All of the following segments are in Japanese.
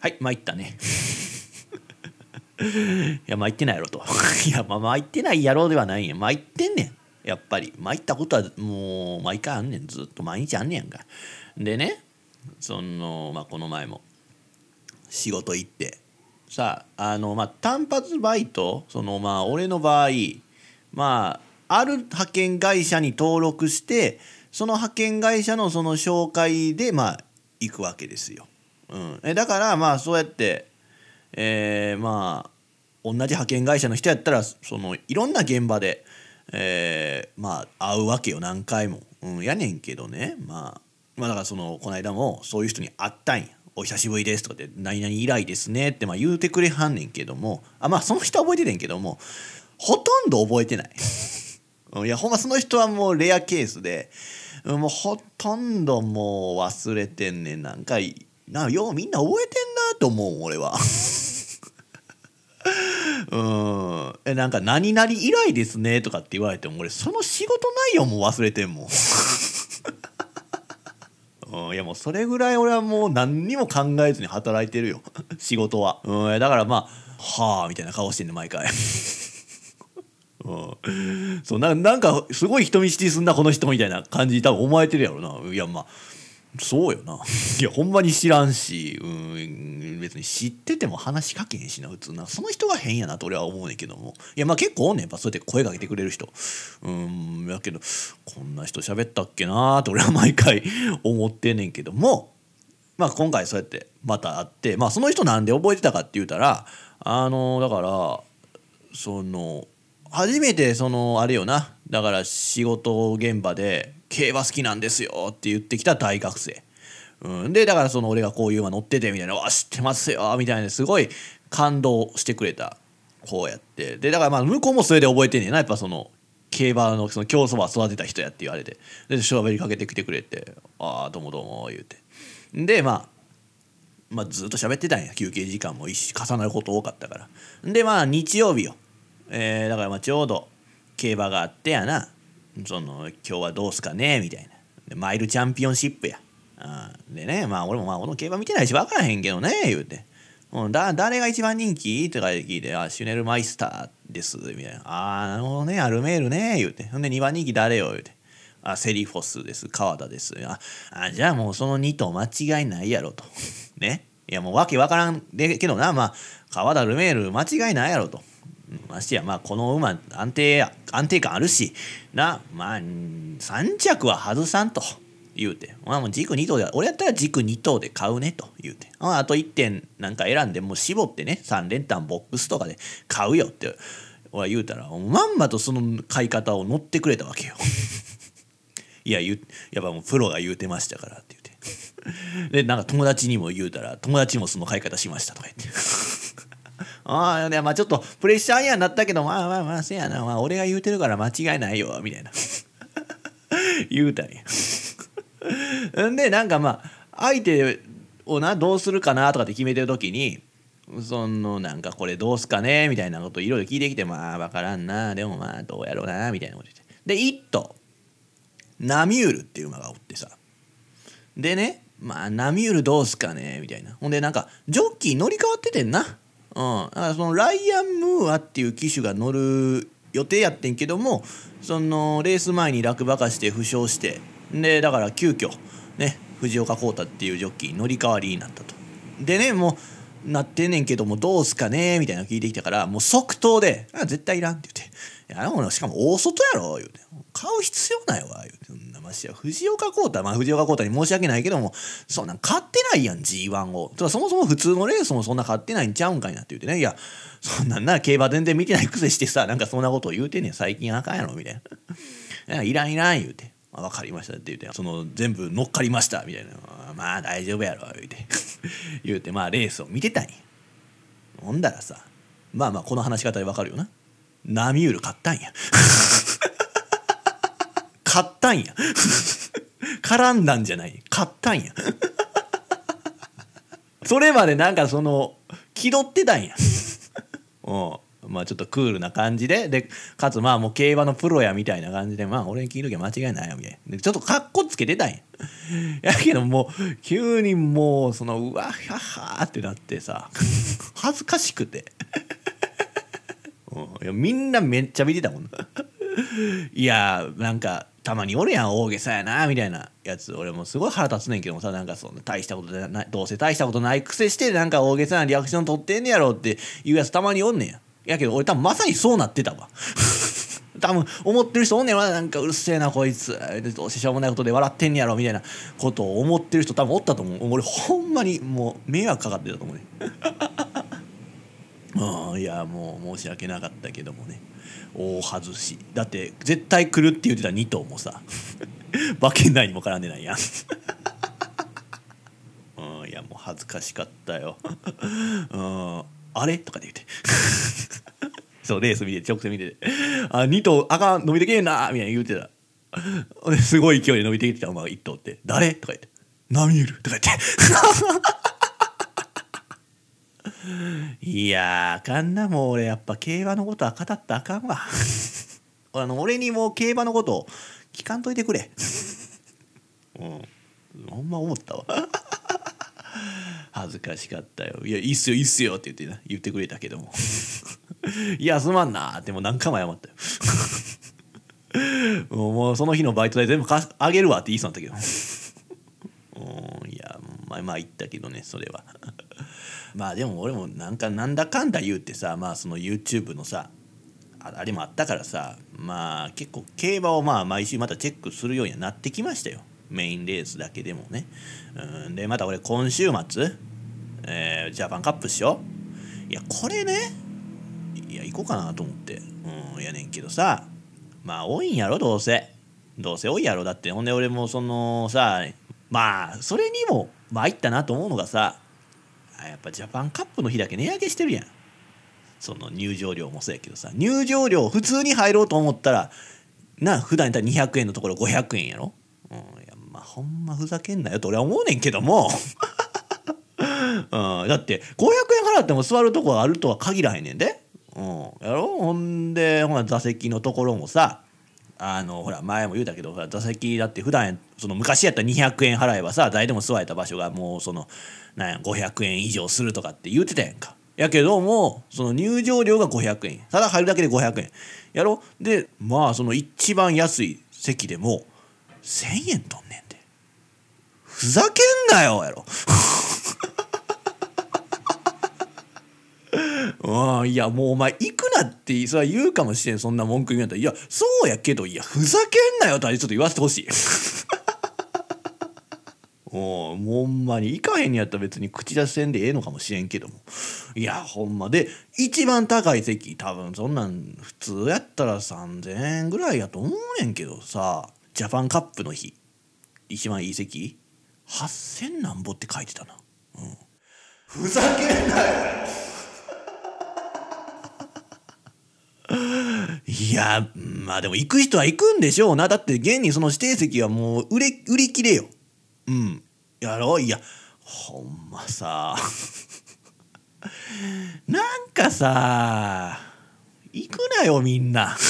はい参ったね。いや参ってないやろと。いやまあ参ってないやろではないん。や参ってんねん。やっぱり。参ったことはもう毎回あんねん。ずっと。毎日あんねやんか。でねそのまあこの前も。仕事行って。さああのまあ単発バイトそのまあ俺の場合まあある派遣会社に登録してその派遣会社のその紹介でまあ行くわけですよ。うん、えだからまあそうやってえー、まあ同じ派遣会社の人やったらそのいろんな現場で、えー、まあ会うわけよ。何回も、うん、やねんけどね、まあ、まあだからそのこの間もそういう人に会ったんや「お久しぶりです」とかって「何々以来ですね」ってまあ言うてくれはんねんけども。あまあその人は覚えててんけどもほとんど覚えてない。いやほんまその人はもうレアケースでもうほとんどもう忘れてんねん。なんかなようみんな覚えてんなと思う俺は。うん。えなんか「何々以来ですね」とかって言われても俺その仕事内容も忘れてんもん。うん、いやもうそれぐらい俺はもう何にも考えずに働いてるよ。仕事は、うん、だからまあはあみたいな顔してんね毎回。うん、そうななんかすごい人見知りすんなこの人みたいな感じ多分思われてるやろな。いやまあそうよな。いやほんまに知らんし、うん、別に知ってても話しかけへんしな普通な。その人が変やなと俺は思うねんけども。いやまあ結構おんねんやっぱそうやって声かけてくれる人。うんやけどこんな人喋ったっけなーって俺は毎回思ってんねんけども。まあ今回そうやってまた会ってまあその人なんで覚えてたかって言うたらあのだからその初めてそのあれよな。だから仕事現場で競馬好きなんですよって言ってきた大学生、うん、でだからその俺がこういう馬乗っててみたいな「あ知ってますよ」みたいなすごい感動してくれたこうやって。でだからまあ向こうもそれで覚えてんねんな。やっぱその競馬のその競走馬育てた人やって言われて。で喋りかけてきてくれて「ああどうもどうも」言うて。でまあまあ、ずっと喋ってたんや。休憩時間も一重なること多かったから。でまあ日曜日よ。えー、だからまあちょうど競馬があってやな。その今日はどうすかねみたいな。でマイルチャンピオンシップや。でねまあ俺もまあ俺の競馬見てないし分からへんけどね言うて「うん、だ誰が一番人気?」とか聞いて「あシュネルマイスターです」みたいな「ああなるほどねアルメールね」言うて。ほんで2番人気誰よ言うて「あセリフォスです川田です」ああじゃあもうその2頭間違いないやろと。ね。いやもうわけわからんでけどなまあ川田ルメール間違いないやろと。ましてやまあこの馬安定安定感あるしなまあ3着は外さんと言うて、まあ、もう軸2頭で俺やったら軸2頭で買うねと言うて、まあ、あと1点なんか選んでもう絞ってね3連単ボックスとかで買うよって俺は言うたらまんまとその買い方を乗ってくれたわけよ。いややっぱもうプロが言うてましたからって言うて。でなんか友達にも言うたら友達もその買い方しましたとか言って。ああ、まあちょっとプレッシャーやなったけど、まあまあまあ、せやな、まあ俺が言うてるから間違いないよ、みたいな。言うたんや。ん で、なんかまあ、相手をな、どうするかなとかって決めてる時に、そのなんかこれどうすかねみたいなこといろいろ聞いてきて、まあ分からんな、でもまあどうやろうな、みたいなこと言って。で、一頭、ナミュールっていう馬がおってさ。でね、まあナミュールどうすかねみたいな。ほんでなんか、ジョッキー乗り換わっててんな。うん、だからそのライアン・ムーアっていう騎手が乗る予定やってんけどもそのレース前に落馬化して負傷してでだから急遽ね藤岡浩太っていうジョッキー乗り換わりになったと。でねもうなってんねんけどもどうすかね？みたいなの聞いてきたからもう即答で「あ絶対いらん」って言って「いやもしかも大外やろ」言うて「買う必要ないわ」言うて。ましや藤岡浩太まあ藤岡浩太に申し訳ないけどもそんなん買ってないやん G1 を。そもそも普通のレースもそんな買ってないんちゃうんかいなって言ってね。いやそんなんな競馬全然見てないくせしてさなんかそんなことを言うてんねん最近あかんやろみたいな「いらんいらん」言うて「分かりました」って言うてその全部乗っかりましたみたいな「まあ大丈夫やろ」言うて。言うてまあレースを見てたんや。ほんだらさまあまあこの話し方で分かるよな。ナミュール買ったんや。買ったんや。絡んだんじゃない。買ったんや。それまでなんかその気取ってたんや。うんまあちょっとクールな感じで。でかつまあもう競馬のプロやみたいな感じで。まあ俺に聞いときゃ間違いないよみたいな。でちょっとカッコつけてたんや。やけどもう急にもうそのうわははってなってさ。恥ずかしくて、うん、いやみんなめっちゃ見てたもん。いやなんかたまにおるやん大げさやなみたいなやつ俺もすごい腹立つねんけどもさなんかそんな大したことないどうせ大したことないくせしてなんか大げさなリアクション取ってんねやろっていうやつたまにおんねんややけど俺多分まさにそうなってたわ多分思ってる人おんねんな。なんかうるせえなこいつ。どうせしょうもないことで笑ってんねやろ。みたいなことを思ってる人多分おったと思う。俺ほんまにもう迷惑かかってたと思うね。うん、いやもう申し訳なかったけどもね。大外し。だって絶対来るって言ってた2頭もさ馬券内にも絡んでないやん。うんいやもう恥ずかしかったよ。うんあれ？とかで言って。そうレース見て直線見てあ2頭あかん伸びてけえなみたいな言うてた。すごい勢いで伸びてきてたお前1頭って。誰？とか言って。ナミュールとか言って。いやあかんなもう俺。やっぱ競馬のことは語ったあかんわ。あの俺にも競馬のこと聞かんといてくれ。うん。ほんま思ったわ。恥ずかしかったよ。いやいいっすよいいっすよって言ってな言ってくれたけども。いやすまんなってもう何回も謝ったよ。もうその日のバイト代全部かあげるわって言いそうになったけど。うんいやまあまあ言ったけどねそれは。まあでも俺もなんかなんだかんだ言うてさまあその YouTube のさあれもあったからさまあ結構競馬をまあ毎週またチェックするようにはなってきましたよ。メインレースだけでもね。うんでまた俺今週末、えー、ジャパンカップっしよう。いやこれねいや行こうかなと思って。うんやねんけどさまあ多いんやろどうせ。どうせ多いやろ。だってほんで俺もそのさまあそれにも参ったなと思うのがさやっぱジャパンカップの日だけ値上げしてるやん。その入場料もそうやけどさ。入場料普通に入ろうと思ったらな普段やったら200円のところ500円やろ、うん、やまあほんまふざけんなよと俺は思うねんけども、うん、だって500円払っても座るとこあるとは限らへんねんで、うん、やろ？ほんでほら座席のところもさあのほら前も言うたけど座席だって普段その昔やったら200円払えばさ誰でも座れた場所がもうそのなんや500円以上するとかって言ってたやんか。やけどもその入場料が500円。ただ入るだけで500円。やろ？でまあその一番安い席でも1,000円とんねんでふざけんなよやろ。うんいやもうお前行くなってそれは言うかもしれん。そんな文句言うんやったら。いやそうやけどいやふざけんなよとはちょっと言わせてほしい。お もうほんまに行かへんにやったら別に口出しせんでええのかもしれんけども。いやほんま。で一番高い席多分そんなん普通やったら3,000円ぐらいやと思うねんけどさジャパンカップの日。一番いい席。8,000なんぼって書いてたな。うん。ふざけんなよ。いやまあでも行く人は行くんでしょうな。だって現にその指定席はもう売れ売り切れよ。うん。やろう。いやほんまさ。なんかさ行くなよみんな。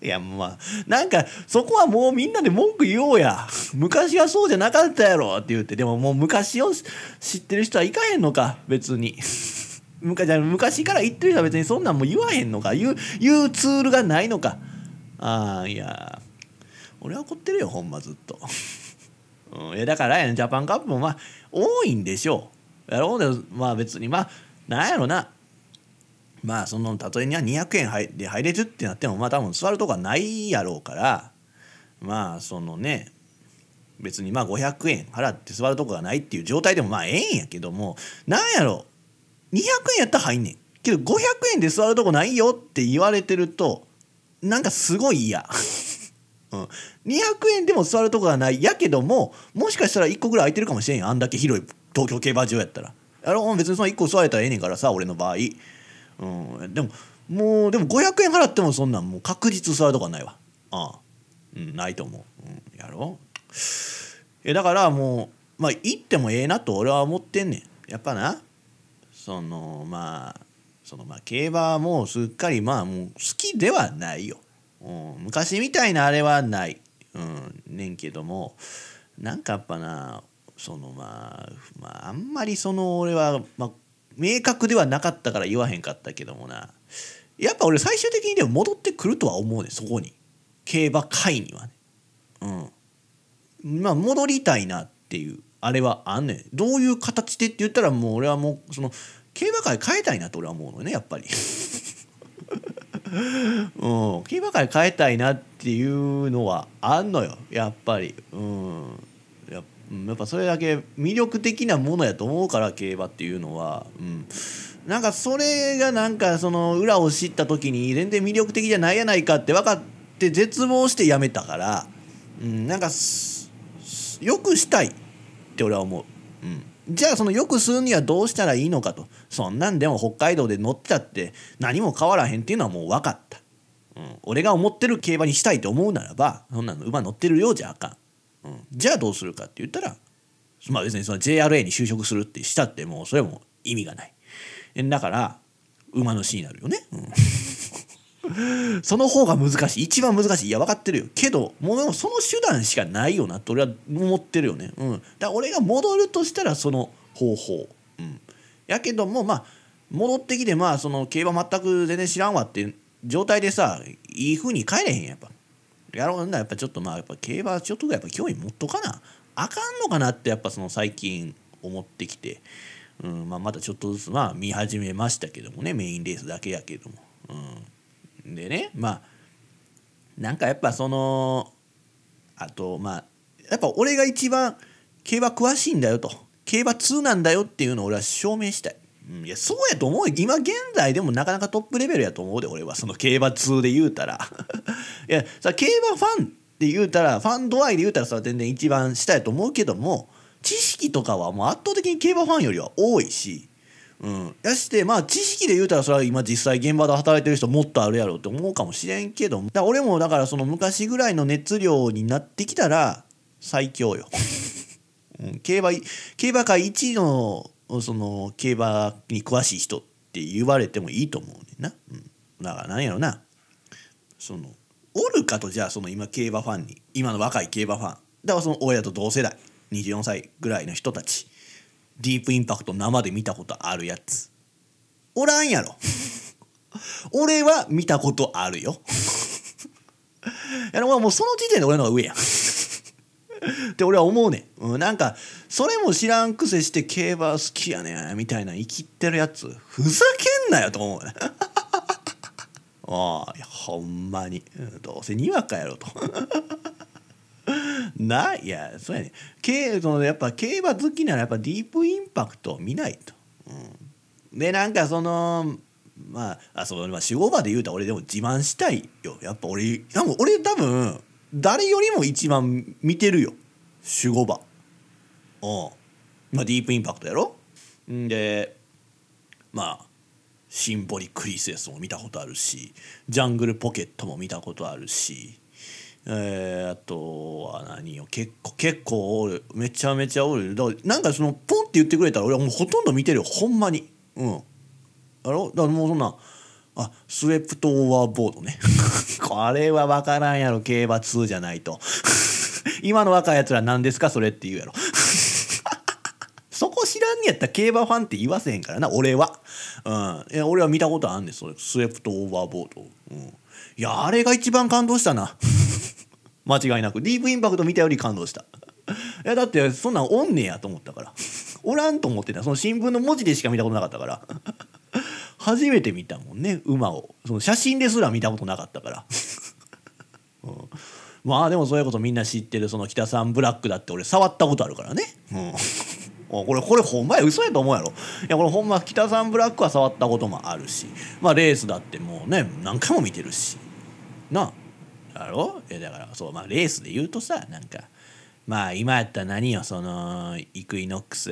いやまあなんかそこはもうみんなで文句言おうや。昔はそうじゃなかったやろって言って。でももう昔を知ってる人は行かへんのか別に。昔から言ってる人は別にそんなんも言わへんのか？言う言うツールがないのか？ああいや俺は怒ってるよほんまずっと。うん、いやだからや、ジャパンカップもまあ多いんでしょう。やろうでまあ別に。まあなんやろな。まあその例えには200円入で入れるってなってもまあ多分座るとこはないやろうから。まあそのね別にまあ500円払って座るとこがないっていう状態でもまあええんやけども。なんやろ？200円やったら入んねん。けど500円で座るとこないよって言われてるとなんかすごい嫌。うん、200円でも座るとこがない。やけどももしかしたら1個ぐらい空いてるかもしれんあんだけ広い東京競馬場やったら。やろ別にその1個座れたらええねんからさ俺の場合、うん、でももうでも500円払ってもそんなんもう確実座るとこはないわ。ああ、うん、ないと思う、うん、やろ。えだからもうまあ行ってもええなと俺は思ってんねん。やっぱな。そのまあそのまあ競馬はもうすっかりまあもう好きではないよ、うん、昔みたいなあれはない、うん、ねんけどもなんかやっぱなそのまあまああんまりその俺は、まあ、明確ではなかったから言わへんかったけどもな。やっぱ俺最終的にでも戻ってくるとは思うねそこに。競馬界にはね。うん。まあ戻りたいなっていう。あれはあんねん。どういう形でって言ったらもう俺はもうその競馬界変えたいなと俺は思うのねやっぱり。うん。競馬界変えたいなっていうのはあんのよ。やっぱり。うん。ややっぱそれだけ魅力的なものやと思うから競馬っていうのは。うん。なんかそれがなんかその裏を知った時に全然魅力的じゃないやないかって分かって絶望してやめたから、うん、なんかよくしたい。って俺は思う、うん、じゃあそのよくするにはどうしたらいいのかと。そんなんでも北海道で乗ってたって何も変わらへんっていうのはもう分かった、うん、俺が思ってる競馬にしたいと思うならばそんなの馬乗ってるようじゃあかん、うん、じゃあどうするかって言ったらまあ別にその JRA に就職するってしたってもうそれも意味がない。だから馬主になるよね、うん、その方が難しい。一番難しい。いや分かってるよ。けどもうその手段しかないよなって俺は思ってるよね、うん、だから俺が戻るとしたらその方法、うん、やけどもまあ戻ってきてまあその競馬全く全然知らんわっていう状態でさいい風に帰れへんやっぱ。やろうなやっぱちょっとまあやっぱ競馬ちょっとぐらいやっぱ興味持っとかな。あかんのかなってやっぱその最近思ってきて。うん。まあ、またちょっとずつまあ見始めましたけどもね。メインレースだけやけども、うん、でね。まあなんかやっぱそのあとまあやっぱ俺が一番競馬詳しいんだよと。競馬通なんだよっていうのを俺は証明したい。うん、いやそうやと思う今現在でもなかなかトップレベルやと思うで俺は。その競馬通で言うたら。いやさ競馬ファンって言うたらファン度合いで言うたらさ全然一番下やと思うけども知識とかはもう圧倒的に競馬ファンよりは多いし、うん、やしてまあ知識で言うたらそれは今実際現場で働いてる人もっとあるやろうって思うかもしれんけどだ俺もだからその昔ぐらいの熱量になってきたら最強よ。うん、競馬競馬界一のその競馬に詳しい人って言われてもいいと思うねんな。うん、だから何やろな。そのおるかとじゃあその今競馬ファンに。今の若い競馬ファン。だからその親と同世代。24歳ぐらいの人たちディープインパクト生で見たことあるやつ。おらんやろ。俺は見たことあるよ。いやもうその時点で俺の方が上や。ん って俺は思うねん、うん、なんかそれも知らんくせして競馬好きやねんみたいな生きってるやつ。ふざけんなよと思うねああほんまに、うんどうせにわかやろと。ない。やそうやね。競そのやっぱ競馬好きならやっぱディープインパクトを見ないと。うん、でなんかそのまああそうまあ守護馬で言うたら俺でも自慢したいよ。やっぱ俺多分俺多分誰よりも一番見てるよ。守護馬。うん。まあディープインパクトやろ。んでまあシンボリクリスエスも見たことあるしジャングルポケットも見たことあるし。えー、あとは何よ。結構結構おる。めちゃめちゃおる。だからなんかそのポンって言ってくれたら俺はもうほとんど見てるよ。ほんまに。うん。あろ？だからもうそんなあスウェプトオーバーボードね。これは分からんやろ。競馬2じゃないと。今の若いやつら何ですか？それって言うやろ。そこ知らんにやったら競馬ファンって言わせへんからな。俺は。うん。いや俺は見たことあんねんそれ。スウェプトオーバーボード。うん。いやあれが一番感動したな。間違いなく。ディープインパクト見たより感動した。いやだってそんなんおんねやと思ったから。おらんと思ってた。その新聞の文字でしか見たことなかったから。初めて見たもんね馬を。その写真ですら見たことなかったから、うん、まあでもそういうことみんな知ってるその北さんブラックだって俺触ったことあるからね、うんこれこれほんまや嘘やと思うやろ。いやこれほんま北さんブラックは触ったこともあるし。まあレースだってもうね何回も見てるし。なあ。だろ？いやだからそうまあレースで言うとさなんかまあ今やったら何よそのイクイノックス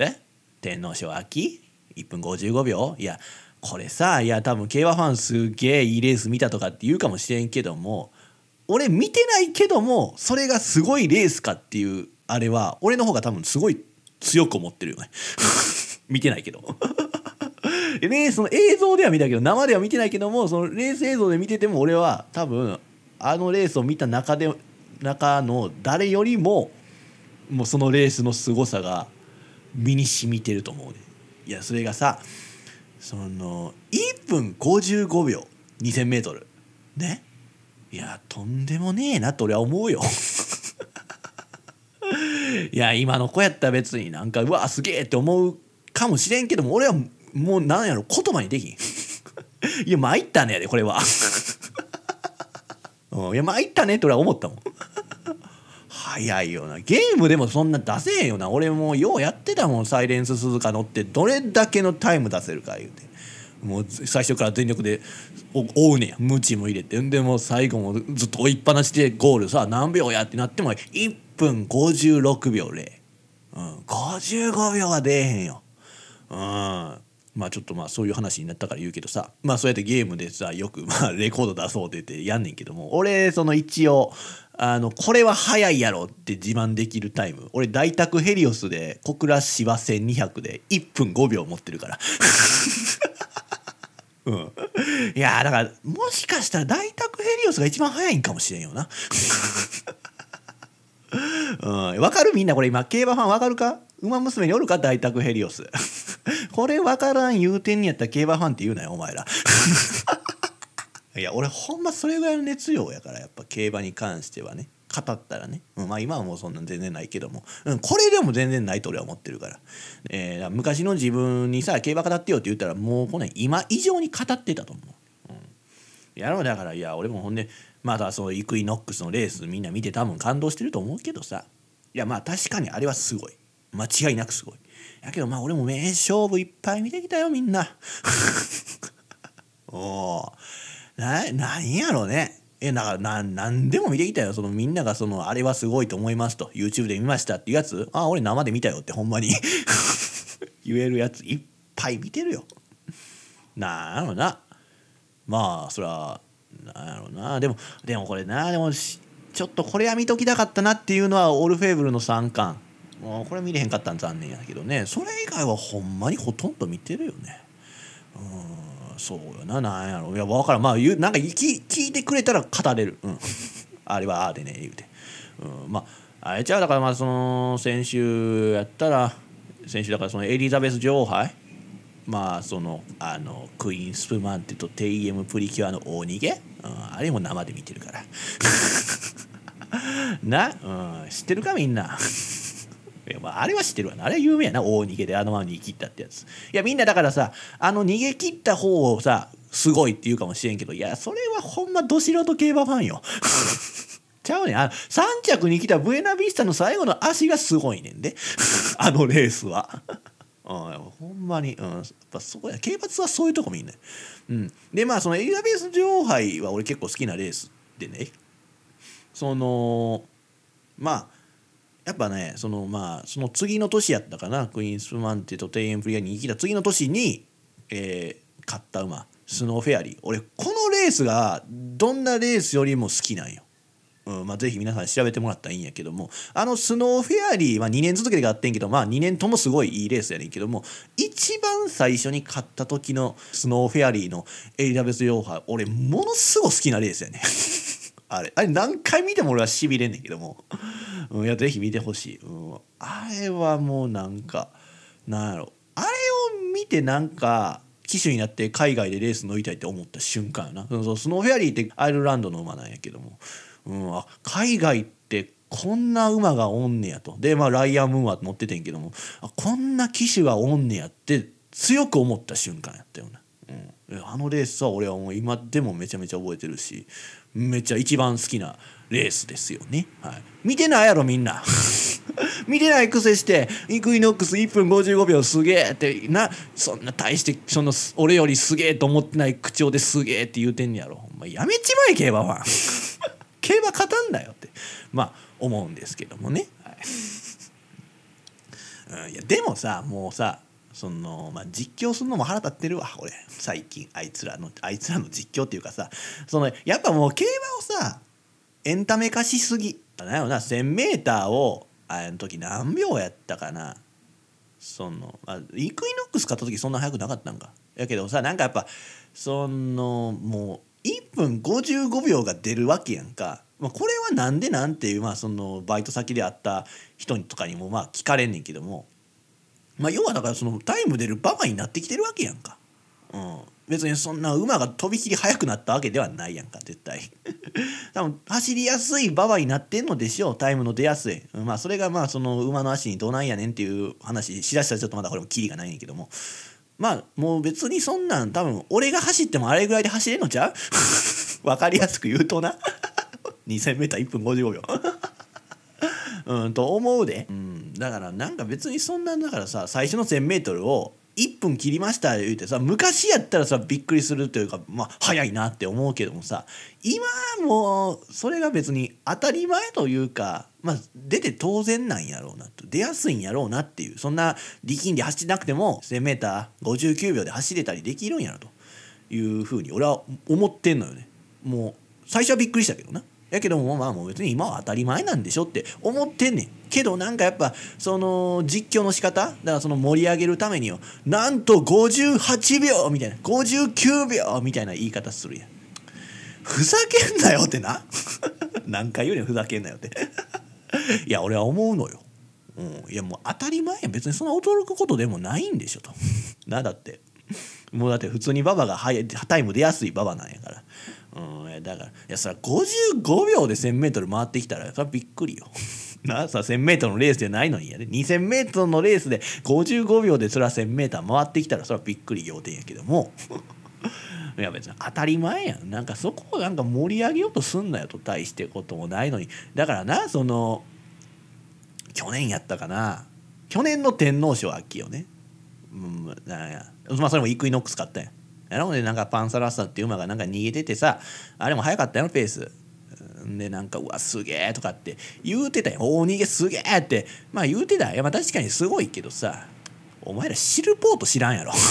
天皇賞秋1分55秒。いやこれさいや多分競馬ファンすげえいいレース見たとかって言うかもしれんけども俺見てないけどもそれがすごいレースかっていうあれは俺の方が多分すごい強く思ってるよね。見てないけど。レースの映像では見たけど生では見てないけどもそのレース映像で見てても俺は多分あのレースを見た中で中の誰よりももうそのレースの凄さが身に染みてると思うね。いやそれがさその1分55秒 2000m ね？いやとんでもねえなと俺は思うよ。いや今の子やったら別になんかうわすげえって思うかもしれんけども俺はもうなんやろ言葉にできん。いや参ったねやでこれは。うん、いや参ったねって俺は思ったもん。早いよな。ゲームでもそんな出せへんよな。俺もようやってたもん。サイレンス鈴鹿乗ってどれだけのタイム出せるか言うて。もう最初から全力で追うねや。ムチも入れて。んでもう最後もずっと追いっぱなしでゴールさ何秒やってなっても1分56秒0、うん、55秒は出えへんよ。うん。まあちょっとまあそういう話になったから言うけどさまあそうやってゲームでさよく まあレコード出そうって言ってやんねんけども俺その一応あのこれは速いやろって自慢できるタイム。俺大宅ヘリオスで小倉芝1200で1分5秒持ってるから。うん、いやだからもしかしたら大宅ヘリオスが一番速いんかもしれんよな。うん、分かる？みんなこれ今競馬ファン分かるか？馬娘におるか？大宅ヘリオス。これ分からん言うてんにやったら競馬ファンって言うなよお前ら。いや俺ほんまそれぐらいの熱量やからやっぱ競馬に関してはね。語ったらね、うん、まあ今はもうそんなん全然ないけども、うん、これでも全然ないと俺は思ってるから,、えー、昔の自分にさ競馬語ってよって言ったらもうこの今以上に語ってたと思う、うん、やろうだからいや俺もほんでまだそのイクイノックスのレースみんな見て多分感動してると思うけどさ。いやまあ確かにあれはすごい。間違いなくすごい。やけどまあ俺も名勝負いっぱい見てきたよみんな。おおななんやろうね。えだからな何でも見てきたよ。そのみんながそのあれはすごいと思いますと YouTube で見ましたっていうやつ。あ俺生で見たよってほんまに。言えるやついっぱい見てるよ。なあのな。まあそらなんやろうな。でもでもこれなでもちょっとこれは見ときたかったなっていうのはオールフェーブルの3巻もうこれ見れへんかったん残念やけどね。それ以外はほんまにほとんど見てるよね。うんそうよな。なんやろ。いや分からん。まあ言うなんか聞聞いてくれたら語れる。うん。あれはああでね言うて、うん、まああれちゃう？だからまあその先週やったら先週だからそのエリザベス女王杯。まあそのあのクイーンスプマンテとテイエムプリキュアの大逃げ、うん、あれも生で見てるから。な、うん、知ってるかみんな。いやまあ、あれは知ってるわな。あれは有名やな。大逃げであのまま逃げ切ったってやつ。いやみんなだからさあの逃げ切った方をさすごいって言うかもしれんけどいやそれはほんまど素人競馬ファンよ。ちゃうねあ3着に来たブエナビスタの最後の足がすごいねんで。あのレースは。うんほんまに、うん、やっぱそうや。競馬はそういうとこ見んねうん、でまあそのエリザベス女王杯は俺結構好きなレースでね。そのまあやっぱねそのまあその次の年やったかな。クイーンスプマンテとテイエムプリキュアに生きた次の年に、えー、勝った馬。スノーフェアリー。俺このレースがどんなレースよりも好きなんよ。うんまあ、ぜひ皆さん調べてもらったらいいんやけども。あのスノーフェアリーは2年続けてやってんけどまあ2年ともすごいいいレースやねんけども。一番最初に勝った時のスノーフェアリーのエリザベス女王杯俺ものすごい好きなレースやね あれ。あれ何回見ても俺はしびれんねんけども、うん、いやぜひ見てほしい、うん、あれはもうなんかなんやろ。あれを見てなんか騎手になって海外でレース乗りたいって思った瞬間やな。そうスノーフェアリーってアイルランドの馬なんやけども。うん、あ海外ってこんな馬がおんねやと。でまあライアン・ムーンは乗っててんけども。あこんな騎手がおんねやって強く思った瞬間やったよな、うん、あのレースは俺はもう今でもめちゃめちゃ覚えてるし。めっちゃ一番好きなレースですよね、はい、見てないやろみんな。見てないくせしてイクイノックス1分55秒すげえってなそんな大してその俺よりすげえと思ってない口調ですげえって言うてんやろ。お前やめちまえ競馬ファン。競馬勝たんだよってまあ思うんですけどもね、はい、うんいやでもさもうさその、まあ、実況するのも腹立ってるわ俺。最近あいつらのあいつらの実況っていうかさ。そのやっぱもう競馬をさエンタメ化しすぎ。だよな。1,000m をあの時何秒やったかな。そのあイクイノックス買った時そんな速くなかったんか。やけどさなんかやっぱそのもう1分55秒が出るわけやんか、まあ、これはなんでなんていう、まあ、そのバイト先で会った人とかにもまあ聞かれんねんけども、まあ、要はだからそのタイム出るババになってきてるわけやんか。うん。別にそんな馬がとびきり速くなったわけではないやんか絶対。多分走りやすい馬場になってんのでしょうタイムの出やすい。まあそれがまあその馬の足にどないやねんっていう話しだしたらちょっとまだこれもキリがないんやけども。まあもう別にそんなん多分俺が走ってもあれぐらいで走れんのちゃう？分かりやすく言うとな。2000m1 分55秒うんと思うで、うん、だからなんか別にそんなんだからさ最初の 1000m を1分切りました言うてさ昔やったらさびっくりするというかまあ早いなって思うけどもさ今もうそれが別に当たり前というかまあ出て当然なんやろうなと出やすいんやろうなっていうそんな力んで走ってなくても 1,000m59 秒で走れたりできるんやろというふうに俺は思ってんのよね。もう最初はびっくりしたけどな。やけどもまあもう別に今は当たり前なんでしょって思ってんねんけどなんかやっぱその実況の仕方だからその盛り上げるためにはなんと58秒みたいな59秒みたいな言い方するやん。ふざけんなよってな。何回言うねんふざけんなよって。いや俺は思うのよ、うん、いやもう当たり前や別にそんな驚くことでもないんでしょと。なだって。もうだって普通に馬場がタイム出やすい馬場なんやから。うんだからいやそれ55秒で 1,000m 回ってきたらそれびっくりよ。なさ 1,000m のレースじゃないのにやで。2,000m のレースで55秒でそれは 1,000m 回ってきたらそれはびっくり仰天やけども。いや別に当たり前やん。なんかそこをなんか盛り上げようとすんなよと対してこともないのに。だからなその去年やったかな。去年の天皇賞秋よね。うんなんやまあそれもイクイノックス買ったやん。やろ。うでなんかパンサラッサっていう馬がなんか逃げててさあれも速かったよペース。でなんか「うわすげえ」とかって言うてたよ「大逃げすげえ」って。まあ言うてた。いやまあ確かにすごいけどさお前らシルポート知らんやろ。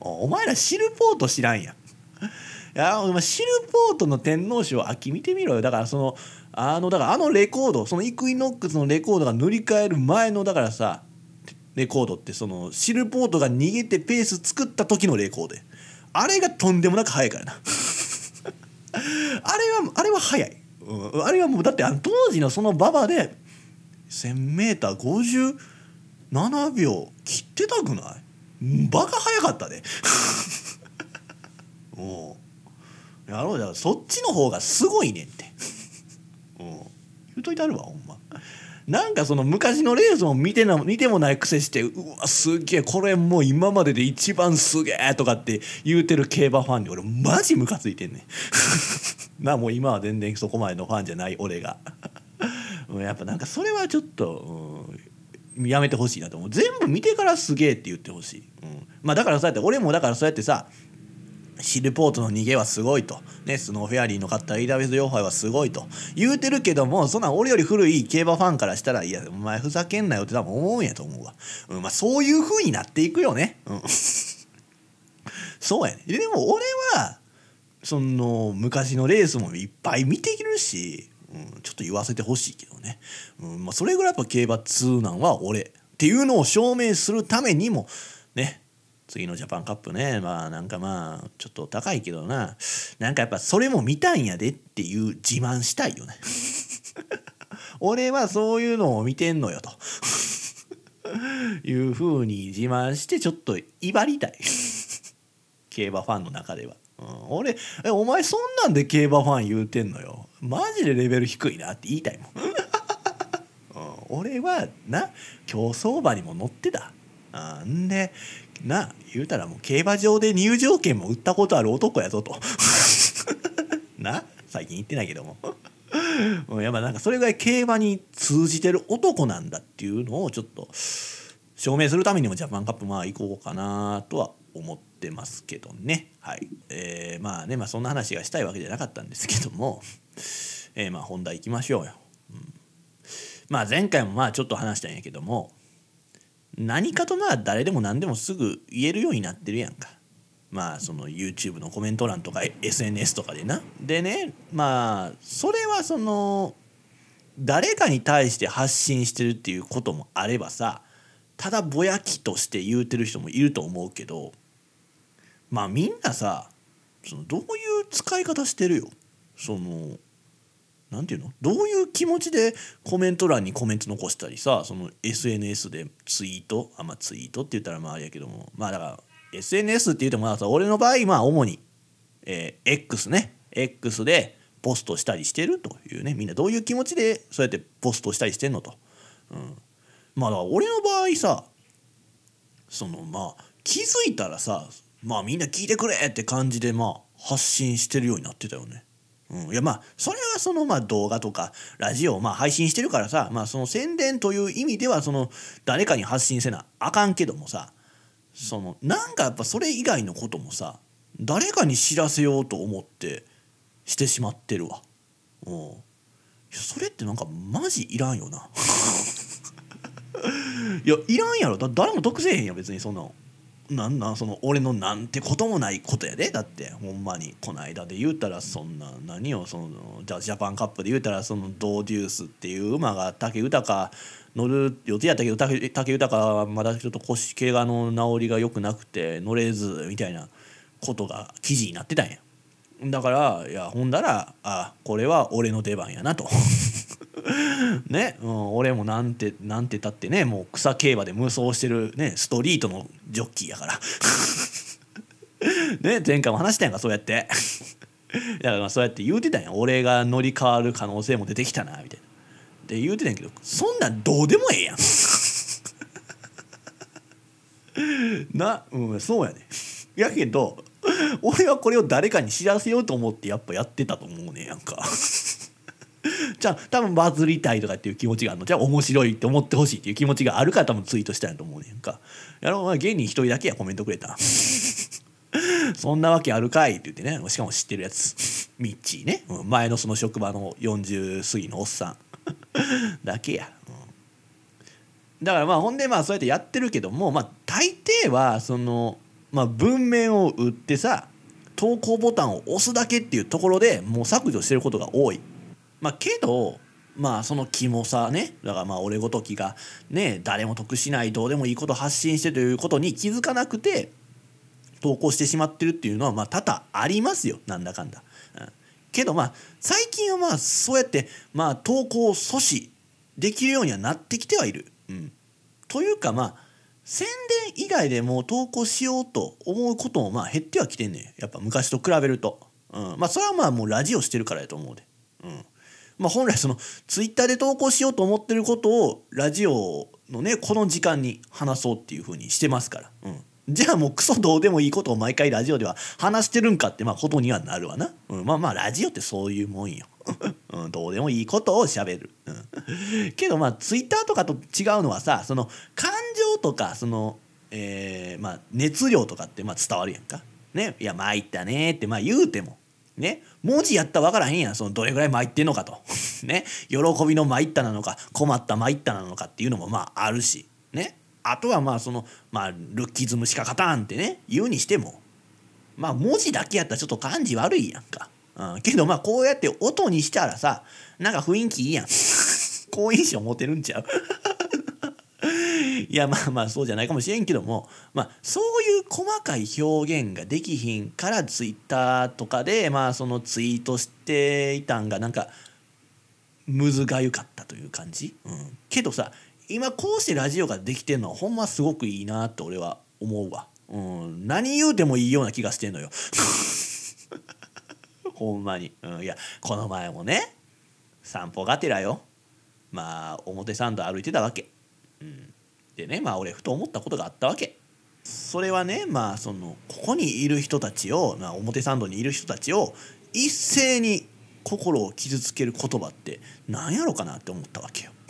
お前らシルポート知らんやいやお前シルポートの天皇賞秋見てみろよ。だからそのあのだからあのレコードそのイクイノックスのレコードが塗り替える前のだからさレコードってそのシルポートが逃げてペース作った時のレコードあれがとんでもなく速いからな。あれはあれは速い、うん、あれはもうだって当時のその馬場で 1,000m57 秒切ってたくない？バカ速かったで。もう。やろうじゃそっちの方がすごいねんって。うん。言うといてあるわほんま。なんかその昔のレースも見てな見てもないくせしてうわすげえこれもう今までで一番すげえとかって言うてる競馬ファンに俺マジムカついてんねん。なもう今は全然そこまでのファンじゃない俺が。やっぱなんかそれはちょっと、うん、やめてほしいなと思う。全部見てからすげえって言ってほしい、うん、まあだからそうやって俺もだからそうやってさシルポートの逃げはすごいと、ね、スノーフェアリーの勝った AWS 両杯はすごいと。言うてるけどもそんな俺より古い競馬ファンからしたらいやお前ふざけんなよって多分思うんやと思うわ、うんまあ、そういう風になっていくよね、うん、そうやね。でも俺はその昔のレースもいっぱい見てきるし、うん、ちょっと言わせてほしいけどね、うんまあ、それぐらいやっぱ競馬通なんは俺っていうのを証明するためにも次のジャパンカップね。まあなんかまあちょっと高いけどな。なんかやっぱそれも見たんやでっていう自慢したいよね。俺はそういうのを見てんのよと。いうふうに自慢してちょっと威張りたい。競馬ファンの中では、うん、俺えお前そんなんで競馬ファン言うてんのよ。マジでレベル低いなって言いたいもん、うん、俺はな競走馬にも乗ってた。ん。でな言うたらもう競馬場で入場券も売ったことある男やぞと。な最近言ってないけども。やっぱなんかそれぐらい競馬に通じてる男なんだっていうのをちょっと証明するためにもジャパンカップまあ行こうかなとは思ってますけどね。はい。えー、まあねまあそんな話がしたいわけじゃなかったんですけども、えー、まあ本題行きましょうよ、うん、まあ前回もまあちょっと話したんやけども。何かとまあ誰でも何でもすぐ言えるようになってるやんか。まあその YouTube のコメント欄とか SNS とかでな。でねまあそれはその誰かに対して発信してるっていうこともあればさただぼやきとして言うてる人もいると思うけどまあみんなさそのどういう使い方してるよ？そのなんていうの？どういう気持ちでコメント欄にコメント残したりさその SNS でツイートあまあツイートって言ったらまああれやけどもまあだから SNS って言ってもさ俺の場合まあ主に、えー、X ね。X でポストしたりしてるというね。みんなどういう気持ちでそうやってポストしたりしてんのと、うん、まあだから俺の場合さそのまあ気づいたらさまあみんな聞いてくれって感じでまあ発信してるようになってたよね。うん、いやまあそれはそのまあ動画とかラジオをまあ配信してるからさまあその宣伝という意味ではその誰かに発信せなあかんけどもさそのなんかやっぱそれ以外のこともさ誰かに知らせようと思ってしてしまってるわ。うん、それってなんかマジいらんよな。いやいらんやろだ誰も得せえへんや別にそんななんなんその俺のなんてこともないことやで。だってほんまに。この間で言うたらそんな何をそのじゃジャパンカップで言うたらそのドーデュースっていう馬が武豊乗る予定やったけど武豊はまだちょっと腰怪我の治りが良くなくて乗れずみたいなことが記事になってたんや。だからいやほんだらあこれは俺の出番やなと。ね、うん、俺もなんてなんてたってねもう草競馬で無双してるねストリートのジョッキーやから。ね前回も話したやんかそうやって。だからそうやって言うてたんや俺が乗り換わる可能性も出てきたなみたいな。で言うてたんやけどそんなんどうでもええやん。なうんそうやね。やけど俺はこれを誰かに知らせようと思ってやっぱやってたと思うねやんか。じゃあ多分バズりたいとかっていう気持ちがあるの。じゃあ面白いって思ってほしいっていう気持ちがあるから多分ツイートしたんやと思うねんか。やろう。芸人一人だけやコメントくれた。そんなわけあるかいって言ってね。しかも知ってるやつ。ミッチーね。前のその職場の40過ぎのおっさん。だけや、うん、だからまあほんでまあそうやってやってるけどもまあ大抵はそのまあ文面を打ってさ投稿ボタンを押すだけっていうところでもう削除してることが多い。まあけどまあそのキモさねだからまあ俺ごときがね誰も得しないどうでもいいこと発信してということに気づかなくて投稿してしまってるっていうのはまあ多々ありますよなんだかんだ。うん、けどまあ最近はまあそうやってまあ投稿を阻止できるようにはなってきてはいる。うん、というかまあ宣伝以外でも投稿しようと思うこともまあ減ってはきてんねやっぱ昔と比べると。うん、まあそれはまあもうラジオしてるからやと思うで。うんまあ、本来そのツイッターで投稿しようと思ってることをラジオのねこの時間に話そうっていうふうにしてますから、うん、じゃあもうクソどうでもいいことを毎回ラジオでは話してるんかってまあことにはなるわな、うん、まあまあラジオってそういうもんよ、うん、どうでもいいことをしゃべる、うん、けどまあツイッターとかと違うのはさその感情とかその、えー、まあ熱量とかってまあ伝わるやんか。ね。いや参ったねってまあ言うても。ね、文字やったら分からへんやん。そのどれぐらい参ってんのかと。ね。喜びの参ったなのか困った参ったなのかっていうのもまああるし。ね。あとはまあそのまあルッキズムしか勝たんってね言うにしてもまあ文字だけやったらちょっと感じ悪いやんか、うん、けどまあこうやって音にしたらさなんか雰囲気いいやん。好印象持てるんちゃう？いやまあまあそうじゃないかもしれんけども、まあ、そういう細かい表現ができひんからツイッターとかでまあそのツイートしていたんがなんかむずがゆかったという感じ、うん、けどさ今こうしてラジオができてんのはほんますごくいいなって俺は思うわ、うん、何言うてもいいような気がしてんのよ。ほんまに、うん、いやこの前もね散歩がてらよ。まあ表参道歩いてたわけ、うん、でねまあ俺ふと思ったことがあったわけ。それはねまあそのここにいる人たちを、まあ、表参道にいる人たちを一斉に心を傷つける言葉って何やろかなって思ったわけよ。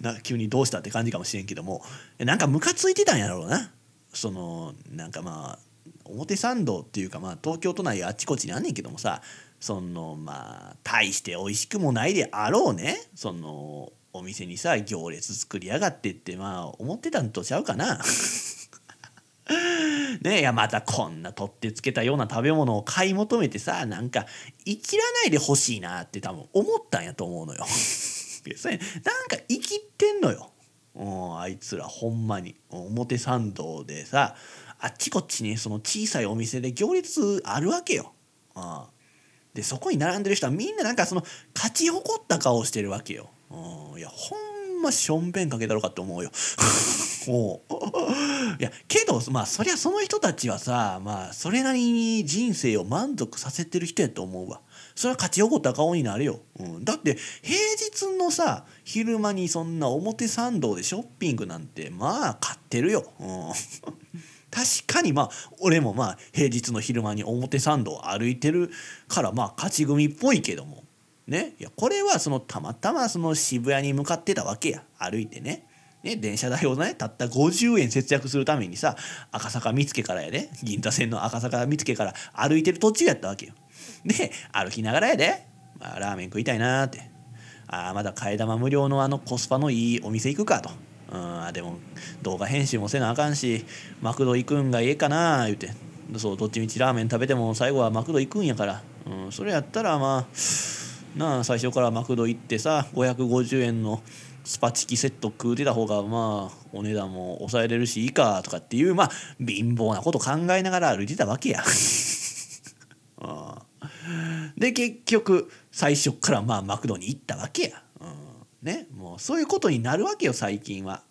なんか急にどうしたって感じかもしれんけどもなんかムカついてたんやろうな。そのなんかまあ表参道っていうかまあ東京都内あちこちにあんねんけどもさそのまあ大して美味しくもないであろうねそのお店にさ行列作りやがってってまあ思ってたんとちゃうかな。ねいやまたこんな取ってつけたような食べ物を買い求めてさなんか生きらないでほしいなって多分思ったんやと思うのよ。それなんか生きってんのよ。うん、あいつらほんまに表参道でさあっちこっちにその小さいお店で行列あるわけよ。うん、でそこに並んでる人はみんななんかその勝ち誇った顔してるわけよ。うん、いやほんましょんべんかけたろかって思うよ。もう。いやけどまあそりゃその人たちはさまあそれなりに人生を満足させてる人やと思うわ。それは勝ち誇った顔になるよ、うん、だって平日のさ昼間にそんな表参道でショッピングなんてまあ買ってるよ、うん、確かにまあ俺もまあ平日の昼間に表参道歩いてるからまあ勝ち組っぽいけども。ね。いやこれはそのたまたまその渋谷に向かってたわけや。歩いてね。ね、電車代をねたった50円節約するためにさ赤坂見附からやで。銀座線の赤坂見附から歩いてる途中やったわけよ。で歩きながらやで、まあ、ラーメン食いたいなって。ああまだ替え玉無料のあのコスパのいいお店行くかと。うんでも動画編集もせなあかんしマクド行くんがええかな言うて。そうどっちみちラーメン食べても最後はマクド行くんやから、うん、それやったらまあなあ最初からマクド行ってさ550円のスパチキセット食うてた方がまあお値段も抑えれるしいいかとかっていうまあ貧乏なこと考えながら歩いてたわけや。で結局最初からまあマクドに行ったわけや。ね、もうそういうことになるわけよ最近は。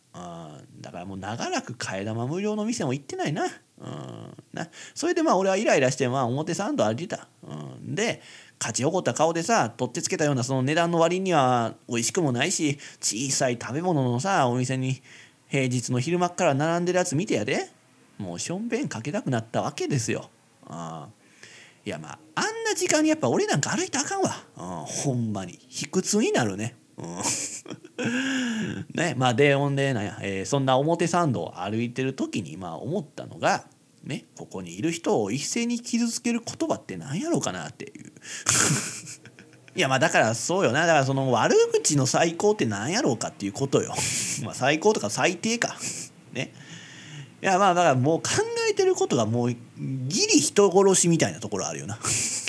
だからもう長らく替え玉無料の店も行ってないな。うんなそれでまあ俺はイライラしてまあ表参道歩いてた。うん、で勝ち誇った顔でさ取ってつけたようなその値段の割には美味しくもないし小さい食べ物のさお店に平日の昼間っから並んでるやつ見てやで。もうしょんべんかけたくなったわけですよ。あいやまああんな時間にやっぱ俺なんか歩いたあかんわ、うん、ほんまに。卑屈になるね。うん。ねまあでほんでなんや、えー、そんな表参道を歩いてる時にまあ思ったのがね、ここにいる人を一斉に傷つける言葉って何やろうかなっていう。いやまあだからそうよな。だからその悪口の最高って何やろうかっていうことよ。まあ最高とか最低か。ね。いやまあだからもう考えてることがもうギリ人殺しみたいなところあるよな。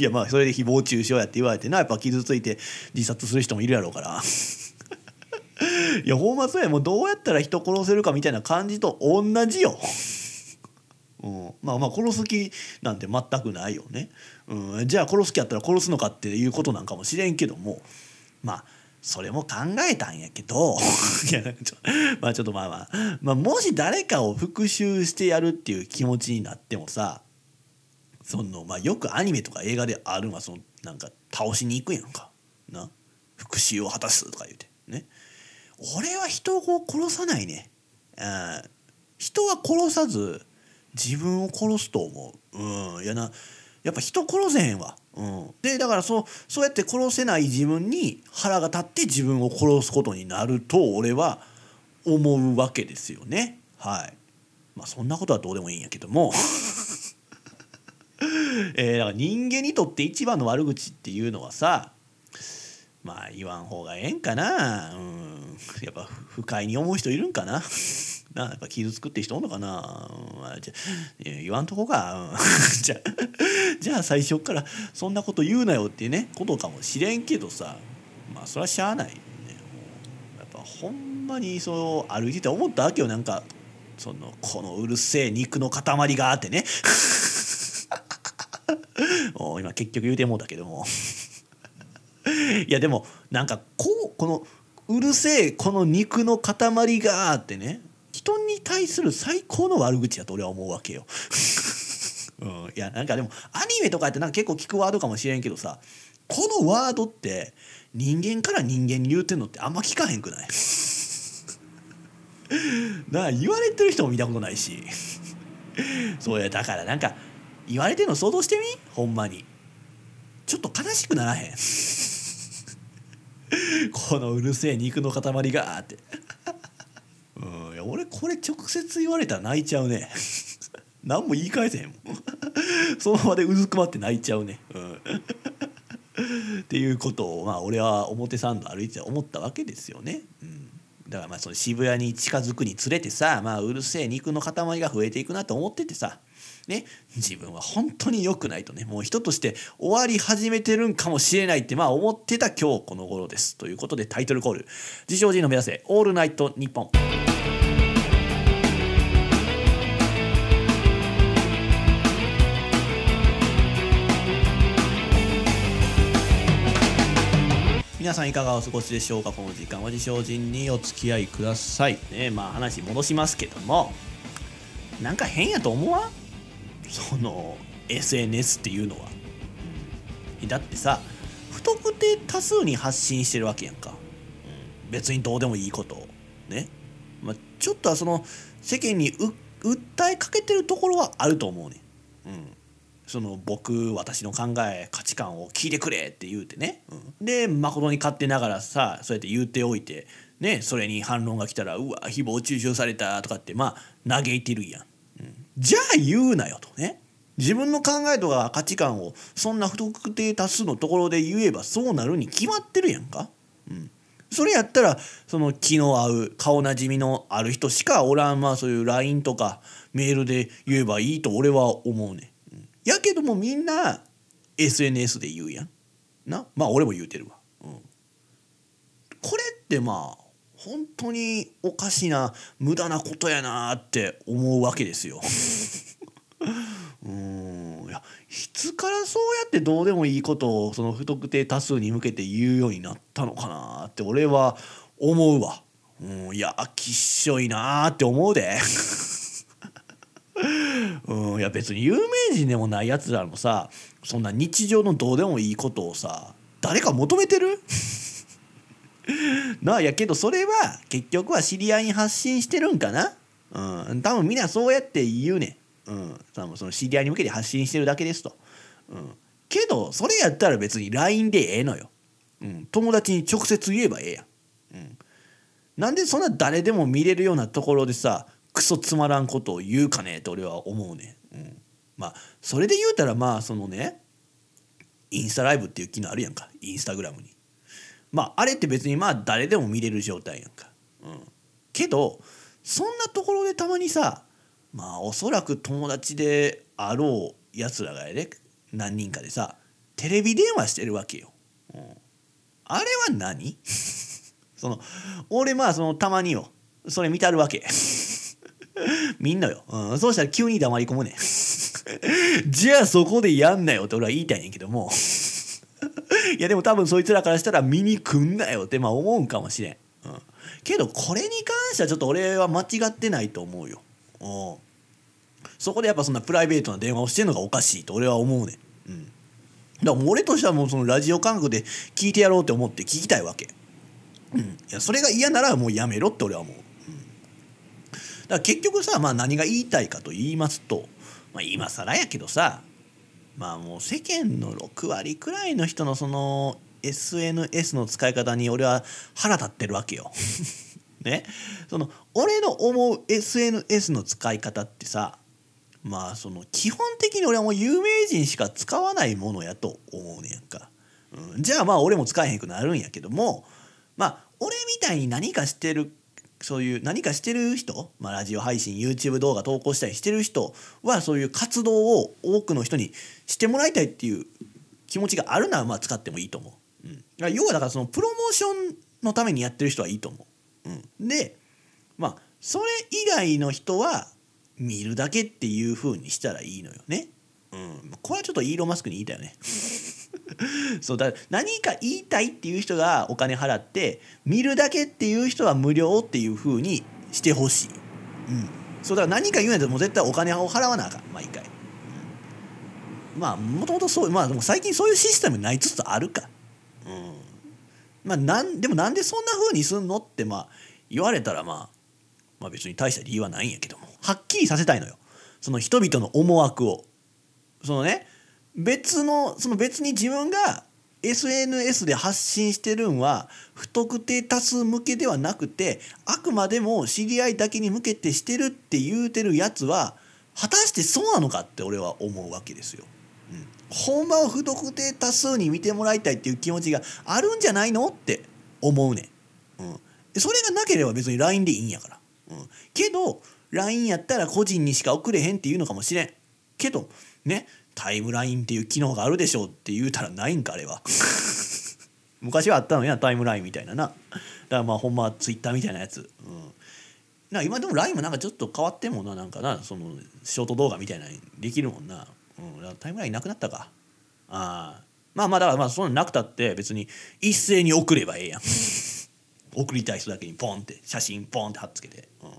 いやまあそれで誹謗中傷やって言われてなやっぱ傷ついて自殺する人もいるやろうから。いやほんまそうや。もうどうやったら人殺せるかみたいな感じと同じよ。うん、まあまあ殺す気なんて全くないよね、うん、じゃあ殺す気やったら殺すのかっていうことなんかもしれんけどもまあそれも考えたんやけど や,、まあ、ちょっとまあまあ、まあ、もし誰かを復讐してやるっていう気持ちになってもさその、まあ、よくアニメとか映画であるのはそのなんか倒しに行くやんか。な。復讐を果たすとか言うて。ね。俺は人を殺さないね、うん、人は殺さず自分を殺すと思う。うん。いやなやっぱ人殺せへんわ、うん、でだからそうそうやって殺せない自分に腹が立って自分を殺すことになると俺は思うわけですよね。はい。まあそんなことはどうでもいいんやけども。えー、だから人間にとって一番の悪口っていうのはさまあ言わん方がええんかな。うん。やっぱ不快に思う人いるんかな。なやっぱ傷つくって人おんのかな、うん、じゃ言わんとこか、うん、じゃじゃあ最初からそんなこと言うなよっていうねことかもしれんけどさまあそれはしゃあないね。やっぱほんまにそう歩いてて思ったわけよ。なんかそのこのうるせえ肉の塊があってね。もう今結局言うてもうだけども。いやでもなんかこうこのうるせえこの肉の塊があってね。人に対する最高の悪口やと俺は思うわけよ。うん、いやなんかでもアニメとかってなんか結構聞くワードかもしれんけどさこのワードって人間から人間に言うてんのってあんま聞かへんくない？な言われてる人も見たことないし。そうやだからなんか言われてんの想像してみ？ほんまに。ちょっと悲しくならへん。このうるせえ肉の塊がって。うん。いや俺これ直接言われたら泣いちゃうね。何も言い返せへんもん。その場でうずくまって泣いちゃうね、うん、っていうことをまあ俺は表参道歩いて思ったわけですよね。うん。だからまあその渋谷に近づくにつれてさ、まあ、うるせえ肉の塊が増えていくなと思っててさ、ね、自分は本当に良くないとね。もう人として終わり始めてるんかもしれないってまあ思ってた今日この頃です。ということでタイトルコール「自称人の目指せ。オールナイトニッポン」。皆さんいかがお過ごしでしょうか？この時間は自称人にお付き合いください。ねまあ話戻しますけどもなんか変やと思わん？その SNS っていうのは、だってさ不特定多数に発信してるわけやんか、別にどうでもいいことを。ね、まあ、ちょっとはその世間に訴えかけてるところはあると思うねうん。その僕私の考え価値観を聞いてくれって言うてね、うん、で誠に勝手ながらさそうやって言っておいてねそれに反論が来たら「うわ誹謗中傷された」とかってまあ嘆いてるやん、うん、じゃあ言うなよとね。自分の考えとか価値観をそんな不特定多数のところで言えばそうなるに決まってるやんか、うん、それやったらその気の合う顔なじみのある人しかおらんまあそういう LINE とかメールで言えばいいと俺は思うねやけどもみんな SNS で言うやん。な？まあ俺も言うてるわ、うん、これってまあ本当におかしな無駄なことやなって思うわけですよ。うん。いやいつからそうやってどうでもいいことをその不特定多数に向けて言うようになったのかなって俺は思うわ。うん、いやきっしょいなって思うで。うん、いや別に有名人でもないやつらもさそんな日常のどうでもいいことをさ誰か求めてる？なあやけどそれは結局は知り合いに発信してるんかな？うん多分みんなそうやって言うねん、うん、多分その知り合いに向けて発信してるだけですと、うん、けどそれやったら別に LINE でええのよ、うん、友達に直接言えばええやん、うん、なんでそんな誰でも見れるようなところでさクソつまらんことを言うかねって俺は思うね、うん、まあそれで言うたらまあそのねインスタライブっていう機能あるやんか。インスタグラムに。まああれって別にまあ誰でも見れる状態やんか、うん、けどそんなところでたまにさまあおそらく友達であろうやつらがやで何人かでさテレビ電話してるわけよ、うん、あれは何？その俺まあそのたまによ。それ見たるわけ。見んのよ、うん、そうしたら急に黙り込むね。じゃあそこでやんなよって俺は言いたいんやけども。いやでも多分そいつらからしたら見に来んなよってまあ思うんかもしれん、うん、けどこれに関してはちょっと俺は間違ってないと思うよ、うん、そこでやっぱそんなプライベートな電話をしてんのがおかしいと俺は思うね、うん、だから俺としてはもうそのラジオ感覚で聞いてやろうって思って聞きたいわけ。うん、いやそれが嫌ならもうやめろって俺は思う。から結局さ、まあ、何が言いたいかと言いますと、まあ、今更やけどさまあもう世間の6割くらいの人のその SNS の使い方に俺は腹立ってるわけよ。ね、その俺の思う SNS の使い方ってさまあその基本的に俺はもう有名人しか使わないものやと思うねんか、うん、じゃあまあ俺も使えへんくなるんやけどもまあ俺みたいに何かしてるそういう何かしてる人、まあ、ラジオ配信 YouTube 動画投稿したりしてる人はそういう活動を多くの人にしてもらいたいっていう気持ちがあるならまあ使ってもいいと思う、うん、要はだからそのプロモーションのためにやってる人はいいと思う、うん、でまあそれ以外の人は見るだけっていう風にしたらいいのよね、うん、これはちょっとイーロン・マスクに言いたいよね。そうだ何か言いたいっていう人がお金払って見るだけっていう人は無料っていうふうにしてほしい、うん、そうだから何か言うんやったらもう絶対お金を払わなあかん。毎回、うん、まあもともとそうまあでも最近そういうシステムにないつつあるか。うん。まあなんでもなんでそんなふうにすんのってまあ言われたらまあまあ別に大した理由はないんやけども。はっきりさせたいのよ。その人々の思惑を。そのね別のその別に自分が SNS で発信してるんは不特定多数向けではなくてあくまでも知り合いだけに向けてしてるって言うてるやつは果たしてそうなのかって俺は思うわけですよ。うん、ほんまは不特定多数に見てもらいたいっていう気持ちがあるんじゃないのって思うねん。うん、それがなければ別に LINE でいいんやから、うん、けど LINE やったら個人にしか送れへんっていうのかもしれん。けどね。タイムラインっていう機能があるでしょうって言うたらないんかあれは。昔はあったのやタイムラインみたいなな。だからまあほんまツイッターみたいなやつ、うん、な今でも LINE もなんかちょっと変わってんもんななんかな。そのショート動画みたいなできるもんな、うん、タイムラインなくなったか。ああまあまあだからまあそんななくたって別に一斉に送ればええやん。送りたい人だけにポンって写真ポンって貼っつけて、うん、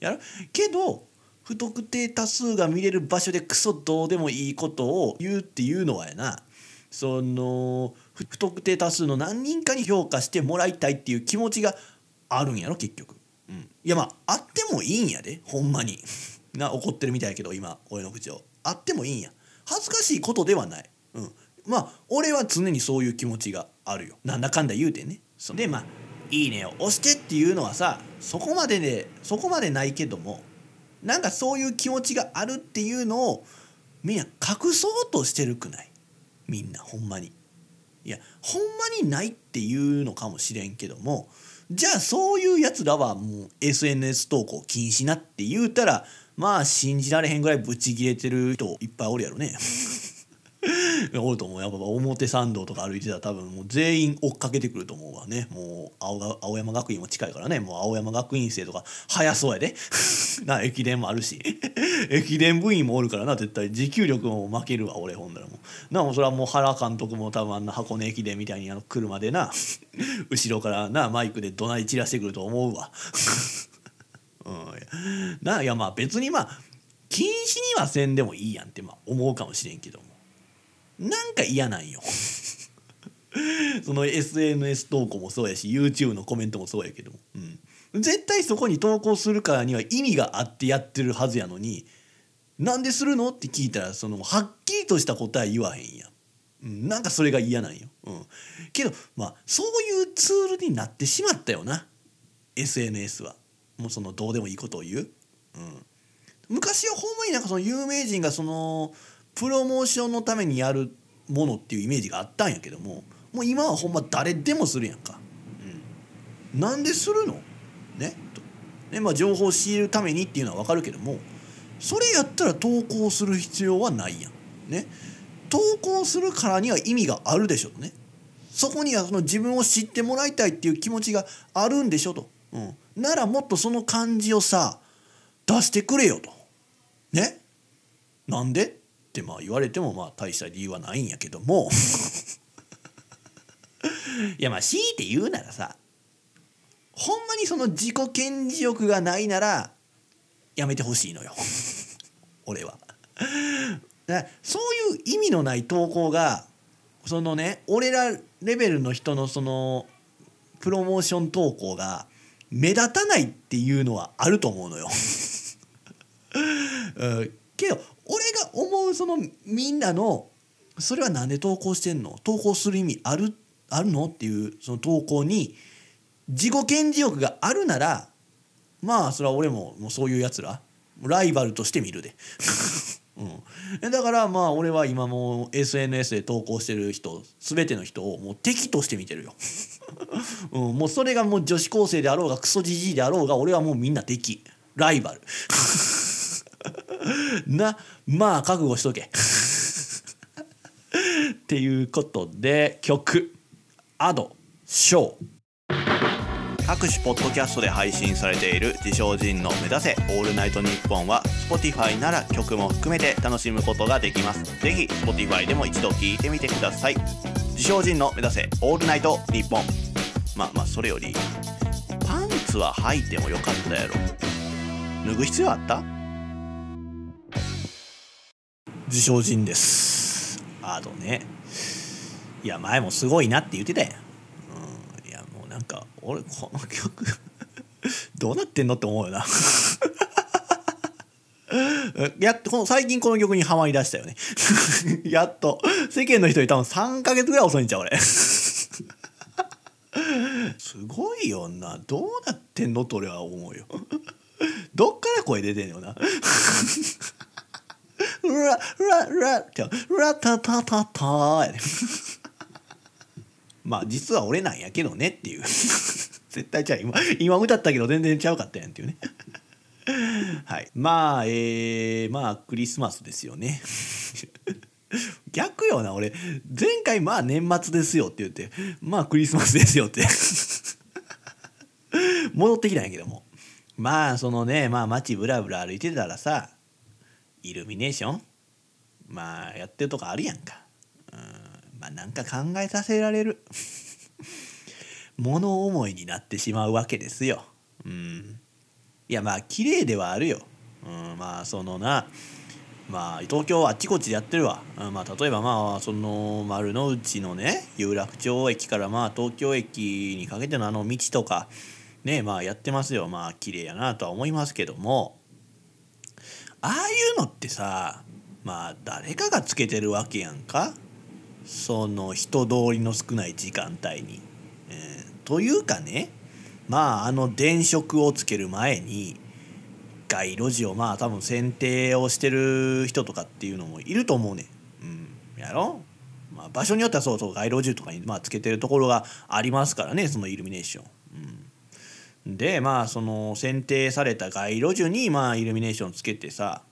やる？けど不特定多数が見れる場所でクソどうでもいいことを言うっていうのはやな。その不特定多数の何人かに評価してもらいたいっていう気持ちがあるんやろ結局、うん、いやまああってもいいんやでほんまに。な怒ってるみたいやけど今俺の口を。あってもいいんや。恥ずかしいことではない、うん、まあ俺は常にそういう気持ちがあるよ。なんだかんだ言うてね。でまあ「いいね」を押してっていうのはさそこまででそこまでないけどもなんかそういう気持ちがあるっていうのをみんな隠そうとしてるくない？みんなほんまに。いやほんまにないっていうのかもしれんけどもじゃあそういうやつらはもう SNS 投稿禁止なって言うたらまあ信じられへんぐらいブチギレてる人いっぱいおるやろね。おると思う。やっぱ表参道とか歩いてたら多分もう全員追っかけてくると思うわね。もう青青山学院も近いからね。もう青山学院生とか早そうやで。な駅伝もあるし。駅伝部員もおるからな。絶対持久力も負けるわ俺ほんだらもう。なもそれはもう原監督も多分あんな箱根駅伝みたいにあの車でな後ろからなマイクで怒鳴り散らしてくると思うわ。うん、ないやまあ別にまあ禁止にはせんでもいいやんってまあ思うかもしれんけどなんか嫌なんよ。その SNS 投稿もそうやし YouTube のコメントもそうやけども、うん、絶対そこに投稿するからには意味があってやってるはずやのになんでするのって聞いたらそのはっきりとした答え言わへんやん、うん、なんかそれが嫌なんよ、うん、けどまあそういうツールになってしまったよな。SNS は。もうそのどうでもいいことを言う、うん、昔はほんまになんかその有名人がそのプロモーションのためにやるものっていうイメージがあったんやけどももう今はほんま誰でもするやんか。うん、なんでするの？ね？とねまあ、情報を仕入れるためにっていうのは分かるけどもそれやったら投稿する必要はないやん。ね？投稿するからには意味があるでしょとね。そこにはその自分を知ってもらいたいっていう気持ちがあるんでしょと。うん、ならもっとその感じをさ出してくれよと。ね？なんで？ってまあ言われてもまあ大した理由はないんやけどもいやまあ強いて言うならさほんまにその自己顕示欲がないならやめてほしいのよ 俺は。だそういう意味のない投稿がそのね俺らレベルの人のそのプロモーション投稿が目立たないっていうのはあると思うのよ。うん、けど俺が思うそのみんなのそれは何で投稿してんの？投稿する意味ある？あるの？っていうその投稿に自己顕示欲があるならまあそれは俺ももうそういうやつら。ライバルとして見るで。うん、だからまあ俺は今も SNS で投稿してる人全ての人をもう敵として見てるよ、うん、もうそれがもう女子高生であろうがクソじじいであろうが俺はもうみんな敵。ライバル。なまあ覚悟しとけっていうことで曲「アドショー」各種ポッドキャストで配信されている自称人の目指せオールナイトニッポンは Spotify なら曲も含めて楽しむことができます。ぜひ Spotify でも一度聞いてみてください。自称人の目指せオールナイトニッポン。まあまあそれよりパンツは履いてもよかったやろ。脱ぐ必要あった？自称人です。あとねいや前もすごいなって言ってたやん、うん、いやもうなんか俺この曲 どうなってんのって思うよな。やっとこの最近この曲にはまりだしたよね。やっと。世間の人に多分3ヶ月ぐらい遅いんちゃう俺。すごいよな。どうなってんのと俺は思うよ。どっから声出てんのよな。ラララってラタタタタやね。まあ実は俺なんやけどねっていう。絶対ちゃう。今今歌ったけど全然ちゃうかったやんっていうね。はい。まあえー、まあクリスマスですよね。逆よな俺。前回まあ年末ですよって言ってまあクリスマスですよって。戻ってきたんやけども。まあそのねまあ街ブラブラ歩いてたらさイルミネーション？まあやってるとこあるやんか。うん。まあなんか考えさせられる。物思いになってしまうわけですよ。うん。いやまあ綺麗ではあるよ、うん、まあそのなまあ東京あっちこっちでやってるわ、うん、まあ例えばまあその丸の内のね有楽町駅からまあ東京駅にかけてのあの道とかねまあやってますよ。まあ綺麗やなとは思いますけども。ああいうのってさまあ誰かがつけてるわけやんかその人通りの少ない時間帯に。えー、というかねまああの電飾をつける前に街路樹をまあ多分剪定をしてる人とかっていうのもいると思うねん。うん、やろ？まあ、場所によってはそうそう街路樹とかにまあつけてるところがありますからねそのイルミネーション。うん、でまあその剪定された街路樹にまあイルミネーションつけてさ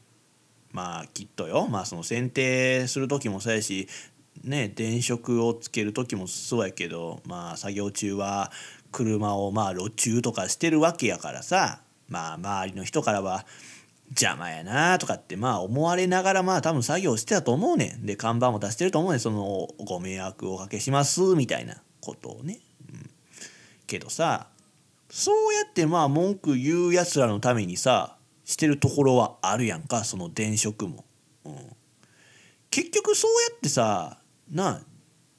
まあきっとよ。まあその剪定する時もそうやしね電飾をつける時もそうやけどまあ作業中は車をまあ路中とかしてるわけやからさまあ周りの人からは邪魔やなとかってまあ思われながらまあ多分作業してたと思うねん。で看板も出してると思うねん。そのご迷惑をおかけしますみたいなことをね、うん、けどさそうやってまあ文句言うやつらのためにさしてるところはあるやんかその電飾も、うん、結局そうやってさな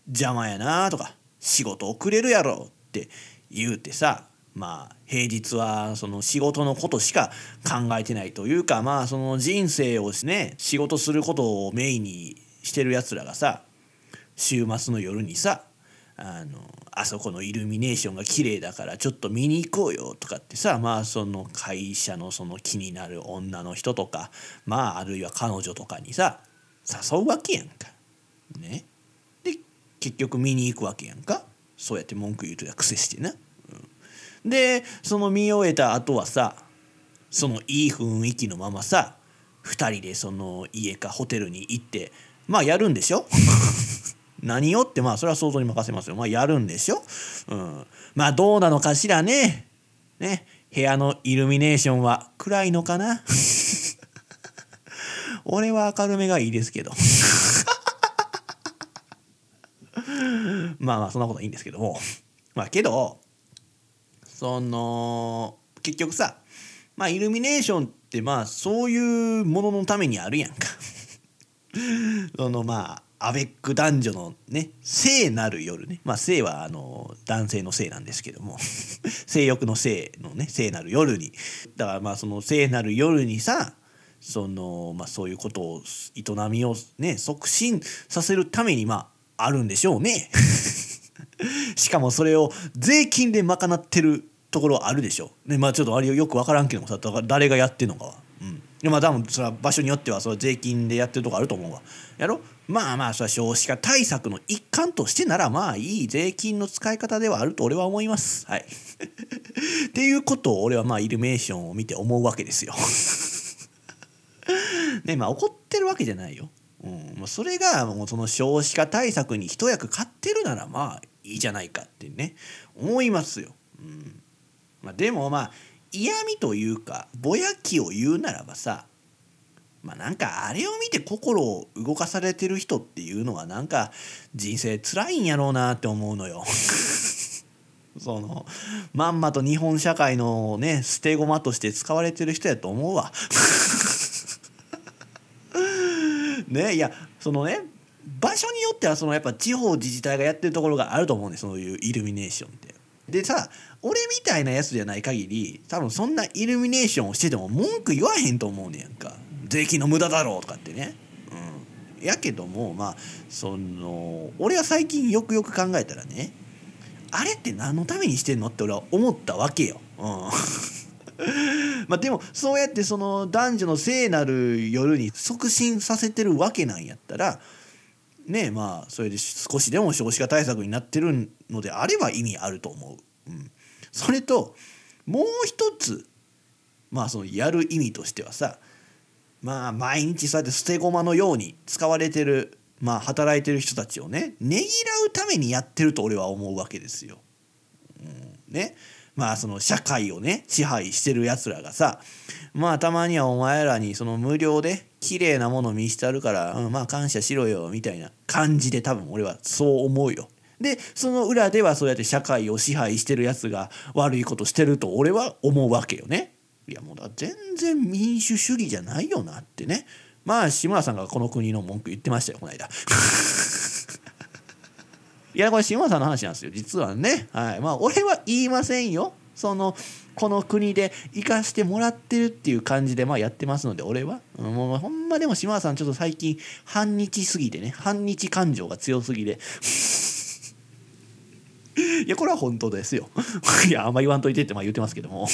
邪魔やなとか仕事遅れるやろって言うてさまあ平日はその仕事のことしか考えてないというかまあその人生をね仕事することをメインにしてるやつらがさ週末の夜にさあのあそこのイルミネーションが綺麗だからちょっと見に行こうよとかってさまあその会社のその気になる女の人とかまああるいは彼女とかにさ誘うわけやんか。ね。で結局見に行くわけやんかそうやって文句言うとや癖してな。でその見終えた後はさそのいい雰囲気のままさ2人でその家かホテルに行ってまあやるんでしょ？何をってまあそれは想像に任せますよ。まあやるんでしょ、うん、まあどうなのかしらね。ね。部屋のイルミネーションは暗いのかな。俺は明るめがいいですけど。まあまあそんなことはいいんですけども。まあけどその結局さまあイルミネーションってまあそういうもののためにあるやんか。そのまあアベック男女のね聖なる夜ねまあ聖はあの男性の性なんですけども 性欲の性のね聖なる夜にだからまあその聖なる夜にさそのまあそういうことを営みをね促進させるためにまああるんでしょうね しかもそれを税金で賄ってるところあるでしょ。でまあちょっとあれよく分からんけどもさ誰がやってんのかは。うんでまあ多分それは場所によってはそれ税金でやってるとこあると思うわ。やろまあまあそれは少子化対策の一環としてならまあいい税金の使い方ではあると俺は思います。はい。っていうことを俺はまあイルミネーションを見て思うわけですよ。ねまあ怒ってるわけじゃないよ。うん、それがもうその少子化対策に一役買ってるならまあいいじゃないかってね思いますよ。うんまあ、でもまあ嫌味というかぼやきを言うならばさまあなんかあれを見て心を動かされてる人っていうのはなんか人生辛いんやろうなって思うのよ。そのまんまと日本社会のね捨て駒として使われてる人やと思うわ。ねいやそのね場所によってはそのやっぱ地方自治体がやってるところがあると思うんですそういうイルミネーションって。でさ俺みたいなやつじゃない限り多分そんなイルミネーションをしてても文句言わへんと思うねやんか税金の無駄だろうとかってね。うん、やけどもまあその俺は最近よくよく考えたらねあれって何のためにしてんのって俺は思ったわけよ。うん まあでもそうやってその男女の聖なる夜に促進させてるわけなんやったらねまあそれで少しでも少子化対策になってるのであれば意味あると思う。うん、それともう一つまあそのやる意味としてはさまあ毎日そうやって捨て駒のように使われてるまあ働いてる人たちをねねぎらうためにやってると俺は思うわけですよ。うん、ねまあその社会をね支配してるやつらがさまあたまにはお前らにその無料で綺麗なもの見してあるから、うん、まあ感謝しろよみたいな感じで多分俺はそう思うよ。でその裏ではそうやって社会を支配してるやつが悪いことしてると俺は思うわけよね。いやもうだ全然民主主義じゃないよなってね。まあ志村さんがこの国の文句言ってましたよこの間。いやこれ志村さんの話なんですよ実はね。はい。まあ俺は言いませんよ。そのこの国で生かしてもらってるっていう感じでまあやってますので俺は。もうほんまでも島田さんちょっと最近反日すぎてね。反日感情が強すぎで いやこれは本当ですよ。いやあんま言わんといてってまあ言ってますけども。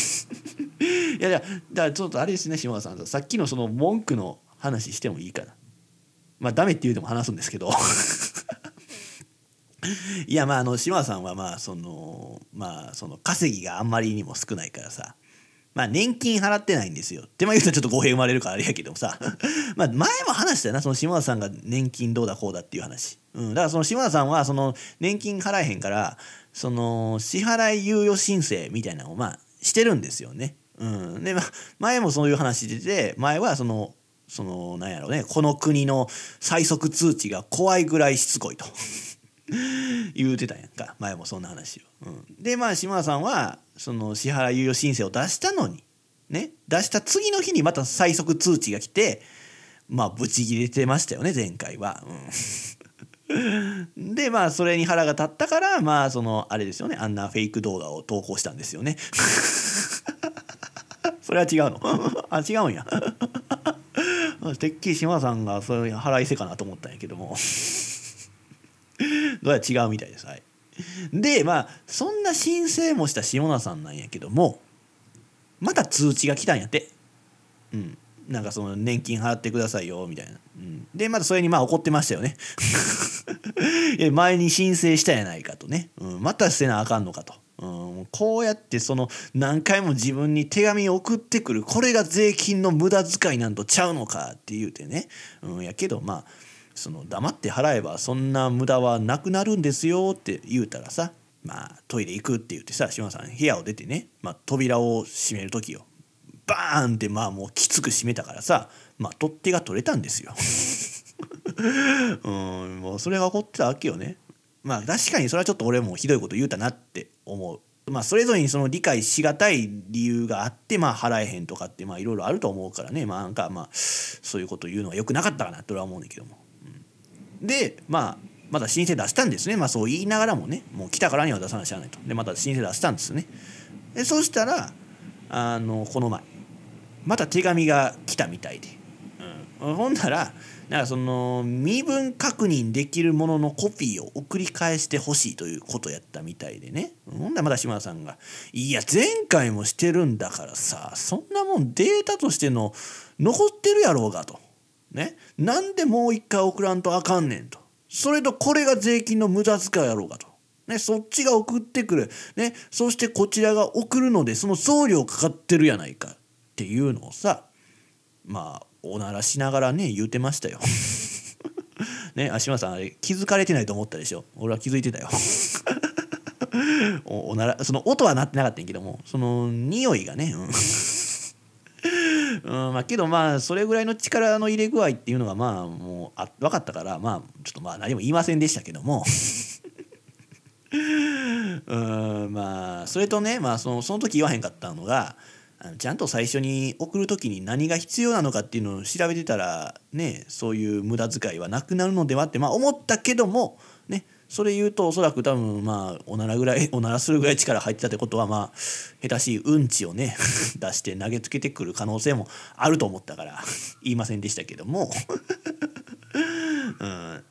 いやいやだからちょっとあれですね島田さんさっきのその文句の話してもいいかなまあダメって言うても話すんですけど いやまああの島さんはまあそのまあその稼ぎがあんまりにも少ないからさまあ年金払ってないんですよ。ってまあ言うとちょっと語弊生まれるからあれやけどもさ まあ前も話したよなその島田さんが年金どうだこうだっていう話。うん、だからその島田さんはその年金払えへんからその支払い猶予申請みたいなのをまあしてるんですよね。うん、で、ま、前もそういう話でて前はそのそのなんやろうねこの国の最速通知が怖いぐらいしつこいと。言うてたんやんか前もそんな話を。うん、でまあ島田さんはその支払い猶予申請を出したのにね出した次の日にまた最速通知が来てまあブチギレてましたよね前回は。うん、でまあそれに腹が立ったからまあそのあれですよねあんなフェイク動画を投稿したんですよね。それは違うの。あ違うんや。てっきり島田さんがそういう腹いせかなと思ったんやけども。どうやら違うみたいです。はい、でまあそんな申請もした下田さんなんやけどもまた通知が来たんやって。うん。なんかその年金払ってくださいよみたいな、うん、でまたそれにまあ怒ってましたよね。前に申請したやないかとね、うん、また捨てなあかんのかと、うん、こうやってその何回も自分に手紙を送ってくるこれが税金の無駄遣いなんとちゃうのかって言うてね、うん、やけどまあその黙って払えばそんな無駄はなくなるんですよって言うたらさまあトイレ行くって言ってさ島さん部屋を出てね、まあ、扉を閉める時よ。バーンってまあもうきつく閉めたからさまあ取っ手が取れたんですよ。うんもうそれが起こってたわけよね。まあ確かにそれはちょっと俺もひどいこと言うたなって思う。まあ、それぞれにその理解しがたい理由があってまあ払えへんとかってまあいろいろあると思うからね。まあなんかまあそういうこと言うのはよくなかったかなと俺は思うんだけども。でまあまた申請出したんですね。まあそう言いながらもね。もう来たからには出さなきゃいないと。でまた申請出したんですね。でそしたらあのこの前また手紙が来たみたいで、うん、ほんならなんかその身分確認できるもののコピーを送り返してほしいということやったみたいでねほんならまた島田さんが「いや前回もしてるんだからさそんなもんデータとしての残ってるやろうが」と。ね、なんでもう一回送らんとあかんねんと。それとこれが税金の無駄遣いやろうかと。ね、そっちが送ってくる。ね、そしてこちらが送るのでその送料かかってるやないかっていうのをさまあおならしながらね言うてましたよ。ね足島さんあれ気づかれてないと思ったでしょ？俺は気づいてたよ。おおならその音は鳴ってなかったんやけどもその匂いがね、うん。うんまあ、けどまあそれぐらいの力の入れ具合っていうのがまあもうあ分かったからまあちょっとまあ何も言いませんでしたけども。うんまあそれとね、まあ、そのその時言わへんかったのがちゃんと最初に送る時に何が必要なのかっていうのを調べてたらねそういう無駄遣いはなくなるのではってまあ思ったけどもねそれ言うとおそらく多分まあおならぐらい おならするぐらい力入ってたってことはまあ下手しいうんちをね 出して投げつけてくる可能性もあると思ったから 言いませんでしたけども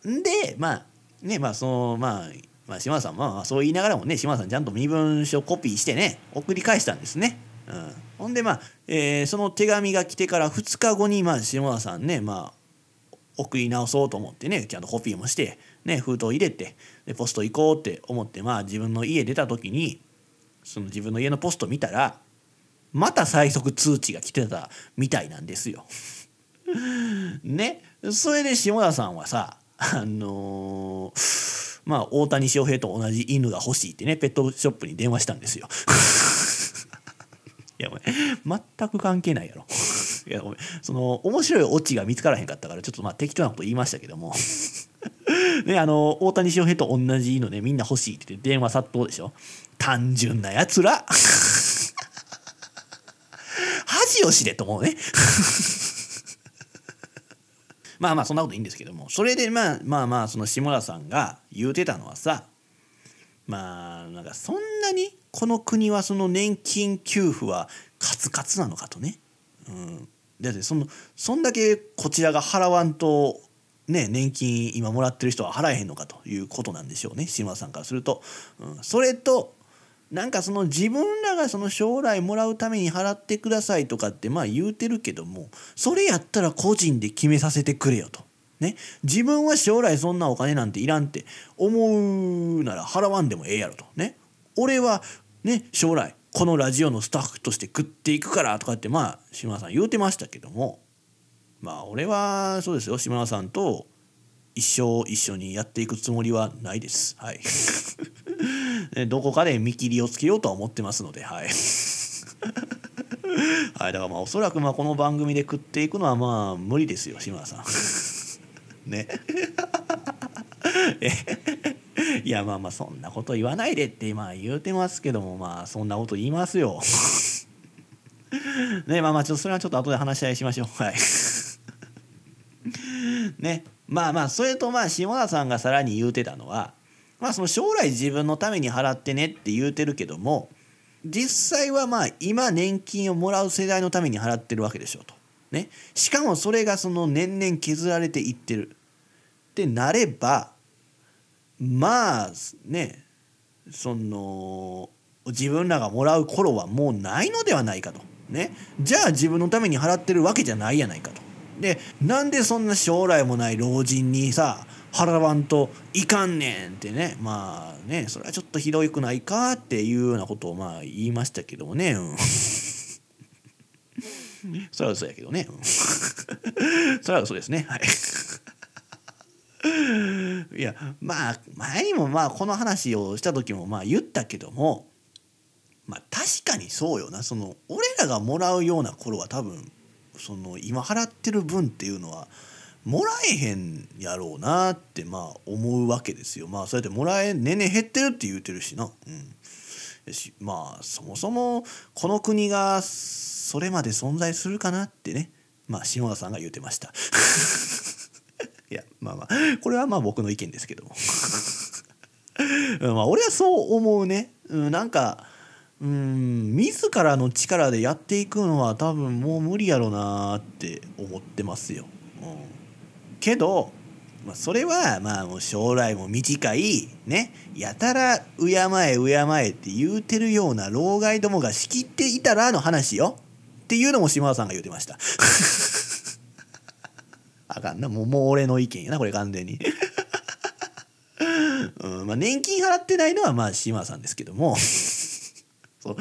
うん、でまあねまあそのまあまあ、島田さんまあそう言いながらもね島田さんちゃんと身分証コピーしてね送り返したんですね。うん、ほんでまあ、えー、その手紙が来てから2日後にまあ島田さんねまあ送り直そうと思ってねちゃんとコピーもしてね、封筒入れてでポスト行こうって思ってまあ自分の家出た時にその自分の家のポスト見たらまた最速通知が来てたみたいなんですよ。ねそれで下田さんはさあのー、まあ大谷翔平と同じ犬が欲しいってねペットショップに電話したんですよ。いやお前全く関係ないやろ。いやごめんその面白いオチが見つからへんかったからちょっとまあ適当なこと言いましたけども。ねあの大谷翔平と同じ犬ねみんな欲しいって言って電話殺到でしょ。単純なやつら。恥を知れと思うね。まあまあそんなこといいんですけども。それでまあまあまあその下田さんが言うてたのはさまあなんかそんなにこの国はその年金給付はカツカツなのかとね。うん、だってそのそんだけこちらが払わんとね年金今もらってる人は払えへんのかということなんでしょうね島田さんからすると。うん、それとなんかその自分らがその将来もらうために払ってくださいとかってまあ言うてるけどもそれやったら個人で決めさせてくれよと。ね、自分は将来そんなお金なんていらんって思うなら払わんでもええやろと。ね、俺はね将来このラジオのスタッフとして食っていくからとかってまあ島田さん言うてましたけどもまあ俺はそうですよ島田さんと一生一緒にやっていくつもりはないです。はい。どこかで見切りをつけようとは思ってますので、はい。はい、だからまあおそらくまあこの番組で食っていくのはまあ無理ですよ、島田さん。ね。いやまあまあそんなこと言わないでってまあ言うてますけどもまあそんなこと言いますよ。ねまあまあちょっとそれはちょっと後で話し合いしましょう。はい。ねまあまあそれとまあ下田さんがさらに言うてたのはまあその将来自分のために払ってねって言うてるけども実際はまあ今年金をもらう世代のために払ってるわけでしょと。ね、しかもそれがその年々削られていってる。ってなればまあねその自分らがもらう頃はもうないのではないかと。ね、じゃあ自分のために払ってるわけじゃないやないかと。でなんでそんな将来もない老人にさ払わんといかんねんってね。まあねそれはちょっとひどいくないかっていうようなことをまあ言いましたけどもね、うん、それは嘘やけどね、それは嘘ですね。はい。いやまあ前にもまあこの話をした時もまあ言ったけどもまあ確かにそうよな。その俺らがもらうような頃は多分その今払ってる分っていうのはもらえへんやろうなってまあ思うわけですよ。まあそうやってもらえ年々減ってるって言うてるしな。うん。まあそもそもこの国がそれまで存在するかなってねまあ下田さんが言うてました。いやまあまあこれはまあ僕の意見ですけども。まあ俺はそう思うね、うん、なんかうん自らの力でやっていくのは多分もう無理やろなって思ってますよ。うん、けど、まあ、それはまあもう将来も短いねやたら敬え敬えって言うてるような老害どもが仕切っていたらの話よ。っていうのも島田さんが言うてました。あかんな。もうもう俺の意見やなこれ完全に。うんまあ、年金払ってないのはまあ島田さんですけども。そう。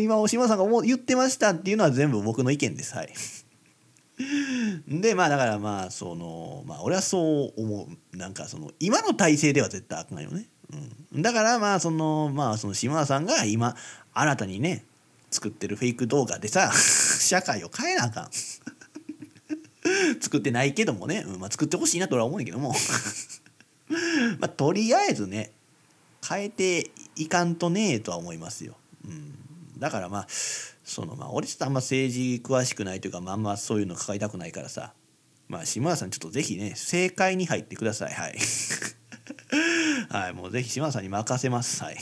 今大島田さんが言ってましたっていうのは全部僕の意見です。はい。でまあだからまあそのまあ俺はそう思う。なんかその今の体制では絶対あかんよね、うん、だからまあそのまあその島田さんが今新たにね作ってるフェイク動画でさ 社会を変えなあかん。作ってないけどもね、うん。まあ、作ってほしいなと俺は思うんだけども。まあとりあえずね変えていかんとねえとは思いますよ。うん、だからまあそのまあ俺ちょっとあんま政治詳しくないというかまあんまそういうの関わりたくないからさ。まあ島田さんちょっとぜひね正解に入ってください。はい。はいもうぜひ島田さんに任せます。はい。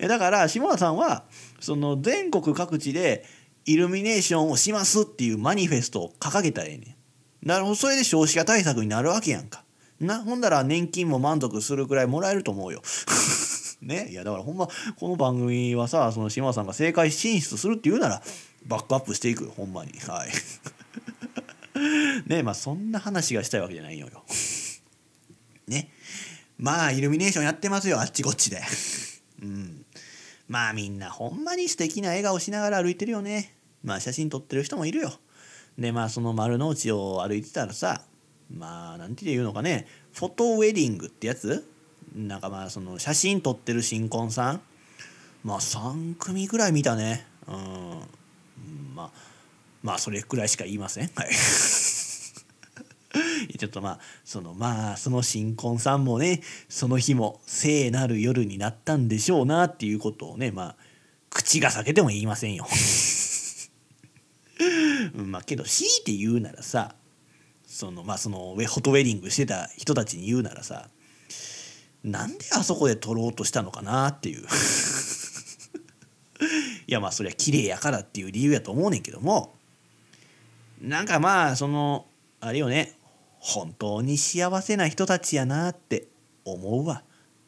だから島田さんはその全国各地でイルミネーションをしますっていうマニフェストを掲げたらええねん。なるほどそれで少子化対策になるわけやんか。なほんだら年金も満足するくらいもらえると思うよ。ね。いやだからほんまこの番組はさその島さんが正解進出するっていうならバックアップしていくほんまに。はい。ねまあそんな話がしたいわけじゃないのよ。ね。まあイルミネーションやってますよあっちこっちで。うん。まあみんなほんまに素敵な笑顔しながら歩いてるよね。まあ写真撮ってる人もいるよ。でまあその丸の内を歩いてたらさまあなんて言うのかね。フォトウェディングってやつなんかまあその写真撮ってる新婚さん。まあ3組ぐらい見たね。うん。まあまあそれくらいしか言いません。はい。ちょっとまあそのまあその新婚さんもねその日も聖なる夜になったんでしょうなっていうことをねまあ口が裂けても言いませんよ。まあけど強いて言うならさそのまあそのフォトウェディングしてた人たちに言うならさなんであそこで撮ろうとしたのかなっていう いやまあそりゃ綺麗やからっていう理由やと思うねんけどもなんかまあそのあれよね本当に幸せな人たちやなって思うわ。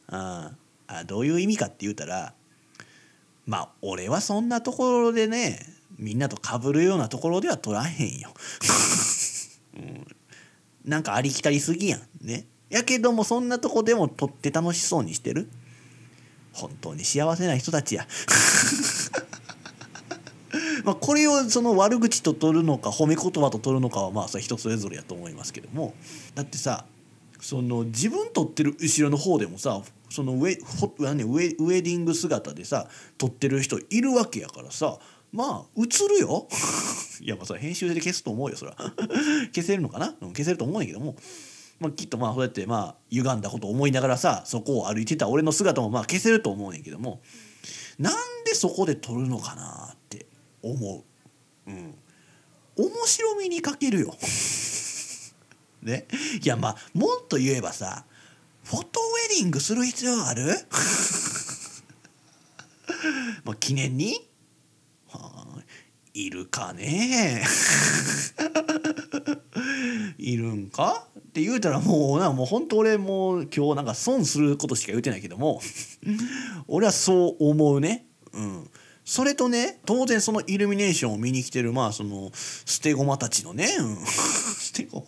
ああどういう意味かって言うたらまあ俺はそんなところでねみんなとかぶるようなところでは取らへんよ。うん、なんかありきたりすぎやんね。やけどもそんなとこでも取って楽しそうにしてる？本当に幸せな人たちや。まあこれをその悪口と取るのか褒め言葉と取るのかはまあそれ人それぞれやと思いますけども。だってさその自分撮ってる後ろの方でもさそのウェウェウェディング姿でさ撮ってる人いるわけやからさまあ映るよ。いやまあそれ編集で消すと思うよそら。消せるのかな、消せると思うんだけども、まあ、きっとまあそうやってまあ歪んだことを思いながらさそこを歩いてた俺の姿もまあ消せると思うねんけどもなんでそこで撮るのかなって思う。うん。面白みに欠けるよ。ね。いやまあもっと言えばさフォトウェディングする必要ある？まあ記念に、はあ、いるかねいるんか？って言うたらもうなもう本当俺もう今日なんか損することしか言うてないけども。俺はそう思うね。うん。それとね当然そのイルミネーションを見に来てるまあその捨て駒たちのね、うん、捨て駒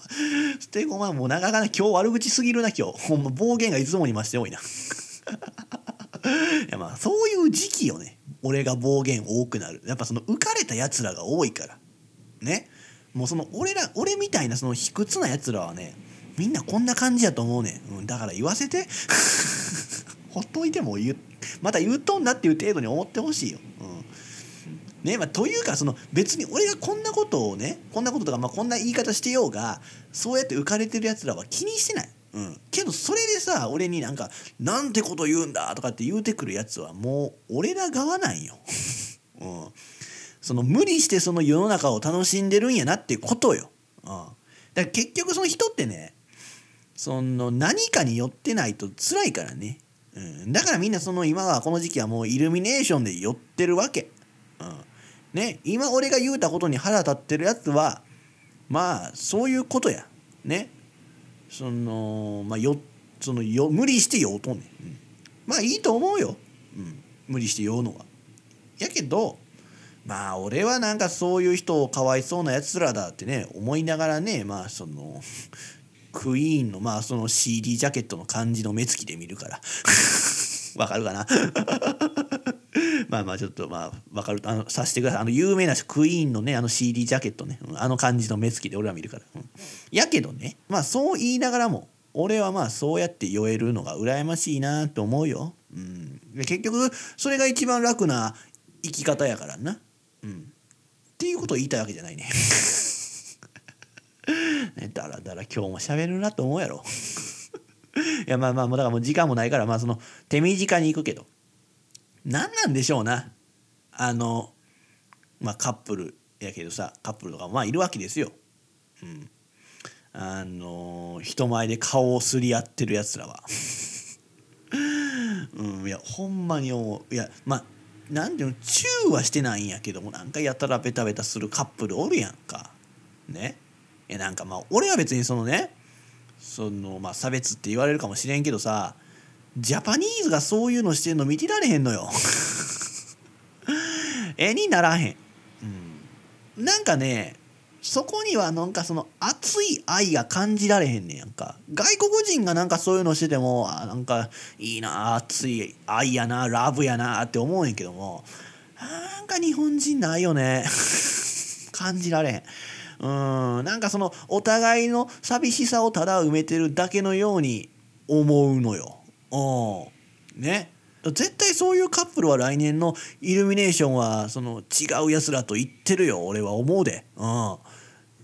捨て駒もうなかなか今日悪口すぎるな今日。ほんま暴言がいつもに増して多いな。いやまあそういう時期よね。俺が暴言多くなる。やっぱその浮かれたやつらが多いから。ねもうその俺ら俺みたいなその卑屈なやつらはねみんなこんな感じやと思うねん、うん、だから言わせて ほっといても言また言うとんなっていう程度に思ってほしいよ。うんねまあ、というかその別に俺がこんなことをねこんなこととか、まあ、こんな言い方してようがそうやって浮かれてるやつらは気にしてない。うん、けどそれでさ俺になんか「なんてこと言うんだ」とかって言うてくるやつはもう俺ら側なんよ。うん、その無理してその世の中を楽しんでるんやなっていうことよ。うん、だから結局その人ってねその何かに寄ってないと辛いからね。うん、だからみんなその今はこの時期はもうイルミネーションで寄ってるわけ。うん、ね今俺が言うたことに腹立ってるやつはまあそういうことや。ね。そのまあよそのよ無理して酔うとんね。うん、まあいいと思うよ。うん、無理して酔うのは。やけどまあ俺はなんかそういう人をかわいそうなやつらだってね思いながらねまあそのクイーンのまあその CD ジャケットの感じの目つきで見るから。わかるかな？まあまあちょっとまあわかる。あのさしてください。あの有名なクイーンのねあの CD ジャケットね。あの感じの目つきで俺は見るから、うん、やけどねまあそう言いながらも俺はまあそうやって酔えるのが羨ましいなと思うよ、うん、結局それが一番楽な生き方やからな、うん、っていうことを言いたいわけじゃないね。ね、だらだら今日も喋るなと思うやろ。いやまあまあもうだからもう時間もないからまあその手短に行くけど。何なんでしょうな。あのまあカップルやけどさカップルとかもまあいるわけですよ。うん、あの人前で顔をすり合ってるやつらは。うん、いやほんまに思う。いやまあなんていうのチューはしてないんやけどもなんかやたらベタベタするカップルおるやんか。ね？えなんかまあ俺は別にそのねそのまあ差別って言われるかもしれんけどさジャパニーズがそういうのしてんの見てられへんのよ。絵にならへん、うん、なんかねそこにはなんかその熱い愛が感じられへんねやんか。外国人がなんかそういうのしててもあなんかいいな熱い愛やなラブやなって思うんやけどもなんか日本人ないよね。感じられへん。うんなんかそのお互いの寂しさをただ埋めてるだけのように思うのよ。うん。ね。絶対そういうカップルは来年のイルミネーションはその違うやつらと言ってるよ俺は思うで。うん、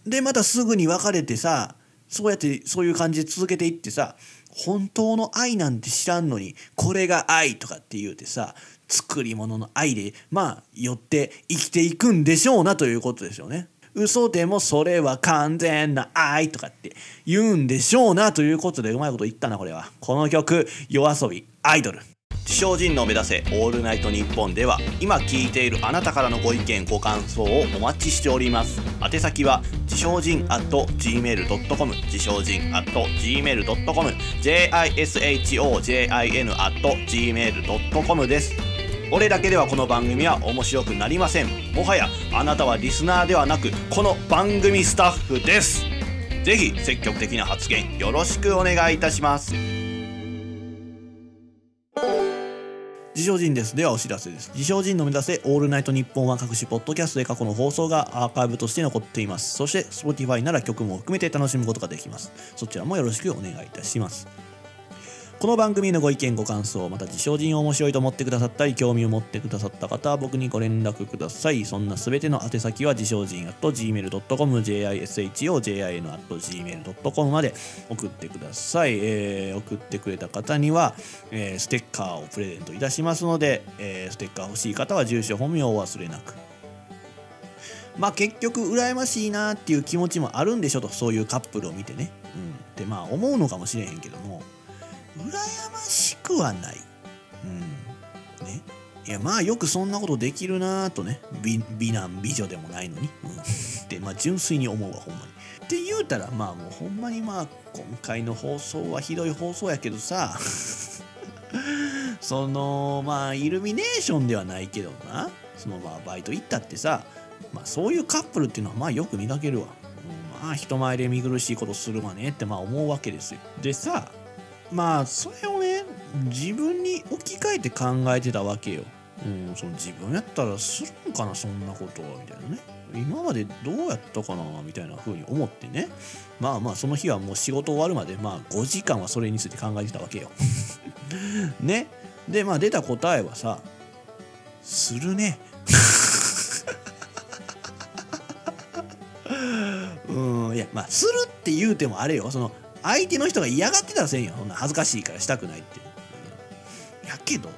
でまたすぐに別れてさそうやってそういう感じで続けていってさ本当の愛なんて知らんのにこれが愛とかって言うてさ作り物の愛でまあ寄って生きていくんでしょうなということですよね。嘘でもそれは完全な愛とかって言うんでしょうなということでうまいこと言ったなこれは。この曲夜遊びアイドル。自称人の目指せオールナイトニッポンでは今聞いているあなたからのご意見ご感想をお待ちしております。宛先は自称人 at gmail.com 自称人 at gmail.com jishojin at gmail.com です。俺だけではこの番組は面白くなりません。もはやあなたはリスナーではなくこの番組スタッフです。ぜひ積極的な発言よろしくお願いいたします。自称人です。ではお知らせです。自称人の目指せオールナイトニッポンは各種ポッドキャストで過去の放送がアーカイブとして残っています。そして Spotify なら曲も含めて楽しむことができます。そちらもよろしくお願いいたします。この番組のご意見ご感想また自称人を面白いと思ってくださったり興味を持ってくださった方は僕にご連絡ください。そんなすべての宛先は自称人 at gmail.com jishojin at gmail.com まで送ってください、えー、送ってくれた方には、えー、ステッカーをプレゼントいたしますので、えー、ステッカー欲しい方は住所本名をお忘れなく。まあ結局羨ましいなっていう気持ちもあるんでしょとそういうカップルを見てね、うん、ってまあ思うのかもしれへんけども。羨ましくはない。うん。ね。いや、まあよくそんなことできるなぁとね。美美男美女でもないのに。うん。ってまあ純粋に思うわ、ほんまに。って言うたら、まあもうほんまにまあ今回の放送はひどい放送やけどさ。そのまあイルミネーションではないけどな。そのまあバイト行ったってさ。まあそういうカップルっていうのはまあよく見かけるわ。まあ人前で見苦しいことするわねってまあ思うわけですよ。でさまあそれをね自分に置き換えて考えてたわけよ。うん、その自分やったらするんかなそんなことはみたいなね。今までどうやったかなみたいな風に思ってね。まあまあその日はもう仕事終わるまでまあ5時間はそれについて考えてたわけよ。ね。でまあ出た答えはさするね。うんいやまあするって言うてもあれよ。その相手の人が嫌がってたらせんよ。そんな恥ずかしいからしたくないって、やけど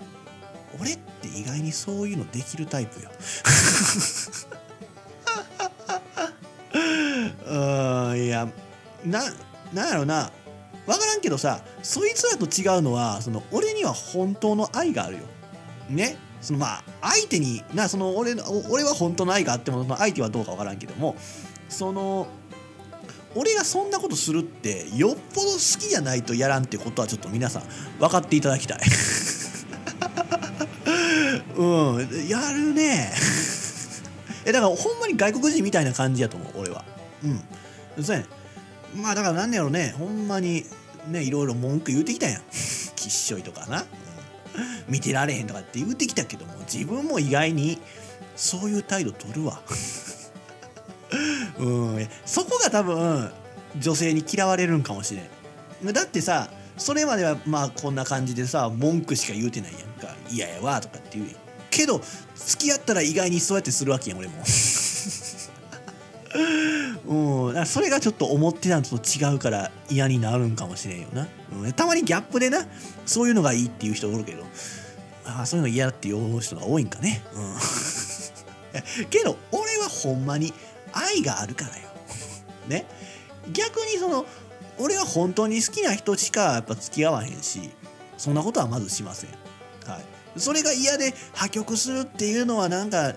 俺って意外にそういうのできるタイプよ うんいやななんやろな。分からんけどさそいつらと違うのはその俺には本当の愛があるよ。ね？そのまあ相手になその俺俺は本当の愛があってもその相手はどうか分からんけどもその俺がそんなことするってよっぽど好きじゃないとやらんってことはちょっと皆さん分かっていただきたい。うん。やるね。えだからほんまに外国人みたいな感じやと思う俺は。うん。そうやね。まあだからなんやろね。ほんまにねいろいろ文句言うてきたやん。きっしょいとかな、うん、見てられへんとかって言うてきたけども自分も意外にそういう態度取るわ。うん。そこが多分女性に嫌われるんかもしれん。だってさそれまではまあこんな感じでさ文句しか言うてないやんか。嫌やわとかって言うやん。けど付き合ったら意外にそうやってするわけやん俺も。うん、だそれがちょっと思ってたのと違うから嫌になるんかもしれんよな、うん、たまにギャップでなそういうのがいいっていう人おるけど。あそういうの嫌だって言う人が多いんかね。うん。けど俺はほんまに愛があるからよ。ね。逆にその俺は本当に好きな人しかやっぱ付き合わへんしそんなことはまずしません。はい、それが嫌で破局するっていうのはなんか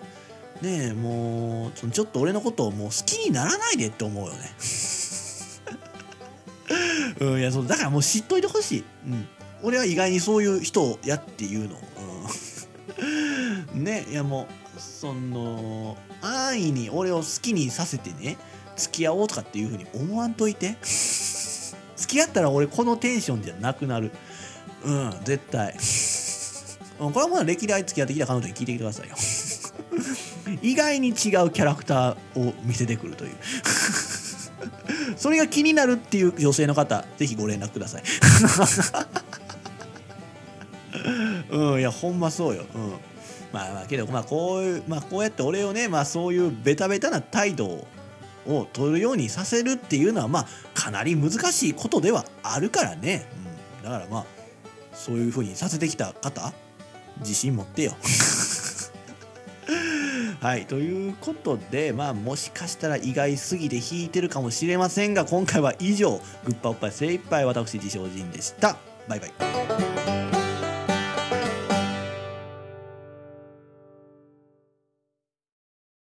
ねえもうちょっと俺のことをもう好きにならないでって思うよね。うん、いやそうだからもう知っといてほしい、うん、俺は意外にそういう人やっていうの、うん、ねいやもうその安易に俺を好きにさせてね付き合おうとかっていうふうに思わんといて。付き合ったら俺このテンションじゃなくなる。うん絶対。これはもう歴代付き合ってきた彼女に聞いてきてくださいよ。意外に違うキャラクターを見せてくるという。それが気になるっていう女性の方ぜひご連絡ください。うんいやほんまそうよ。うん。まあまあけどまあこういうまあこうやって俺をねまあそういうベタベタな態度を取るようにさせるっていうのはまあかなり難しいことではあるからね、うん、だからまあそういうふうにさせてきた方自信持ってよ。はい。ということでまあもしかしたら意外すぎて引いてるかもしれませんが今回は以上。グッパおっぱい精一杯私自称人でした。バイバイ。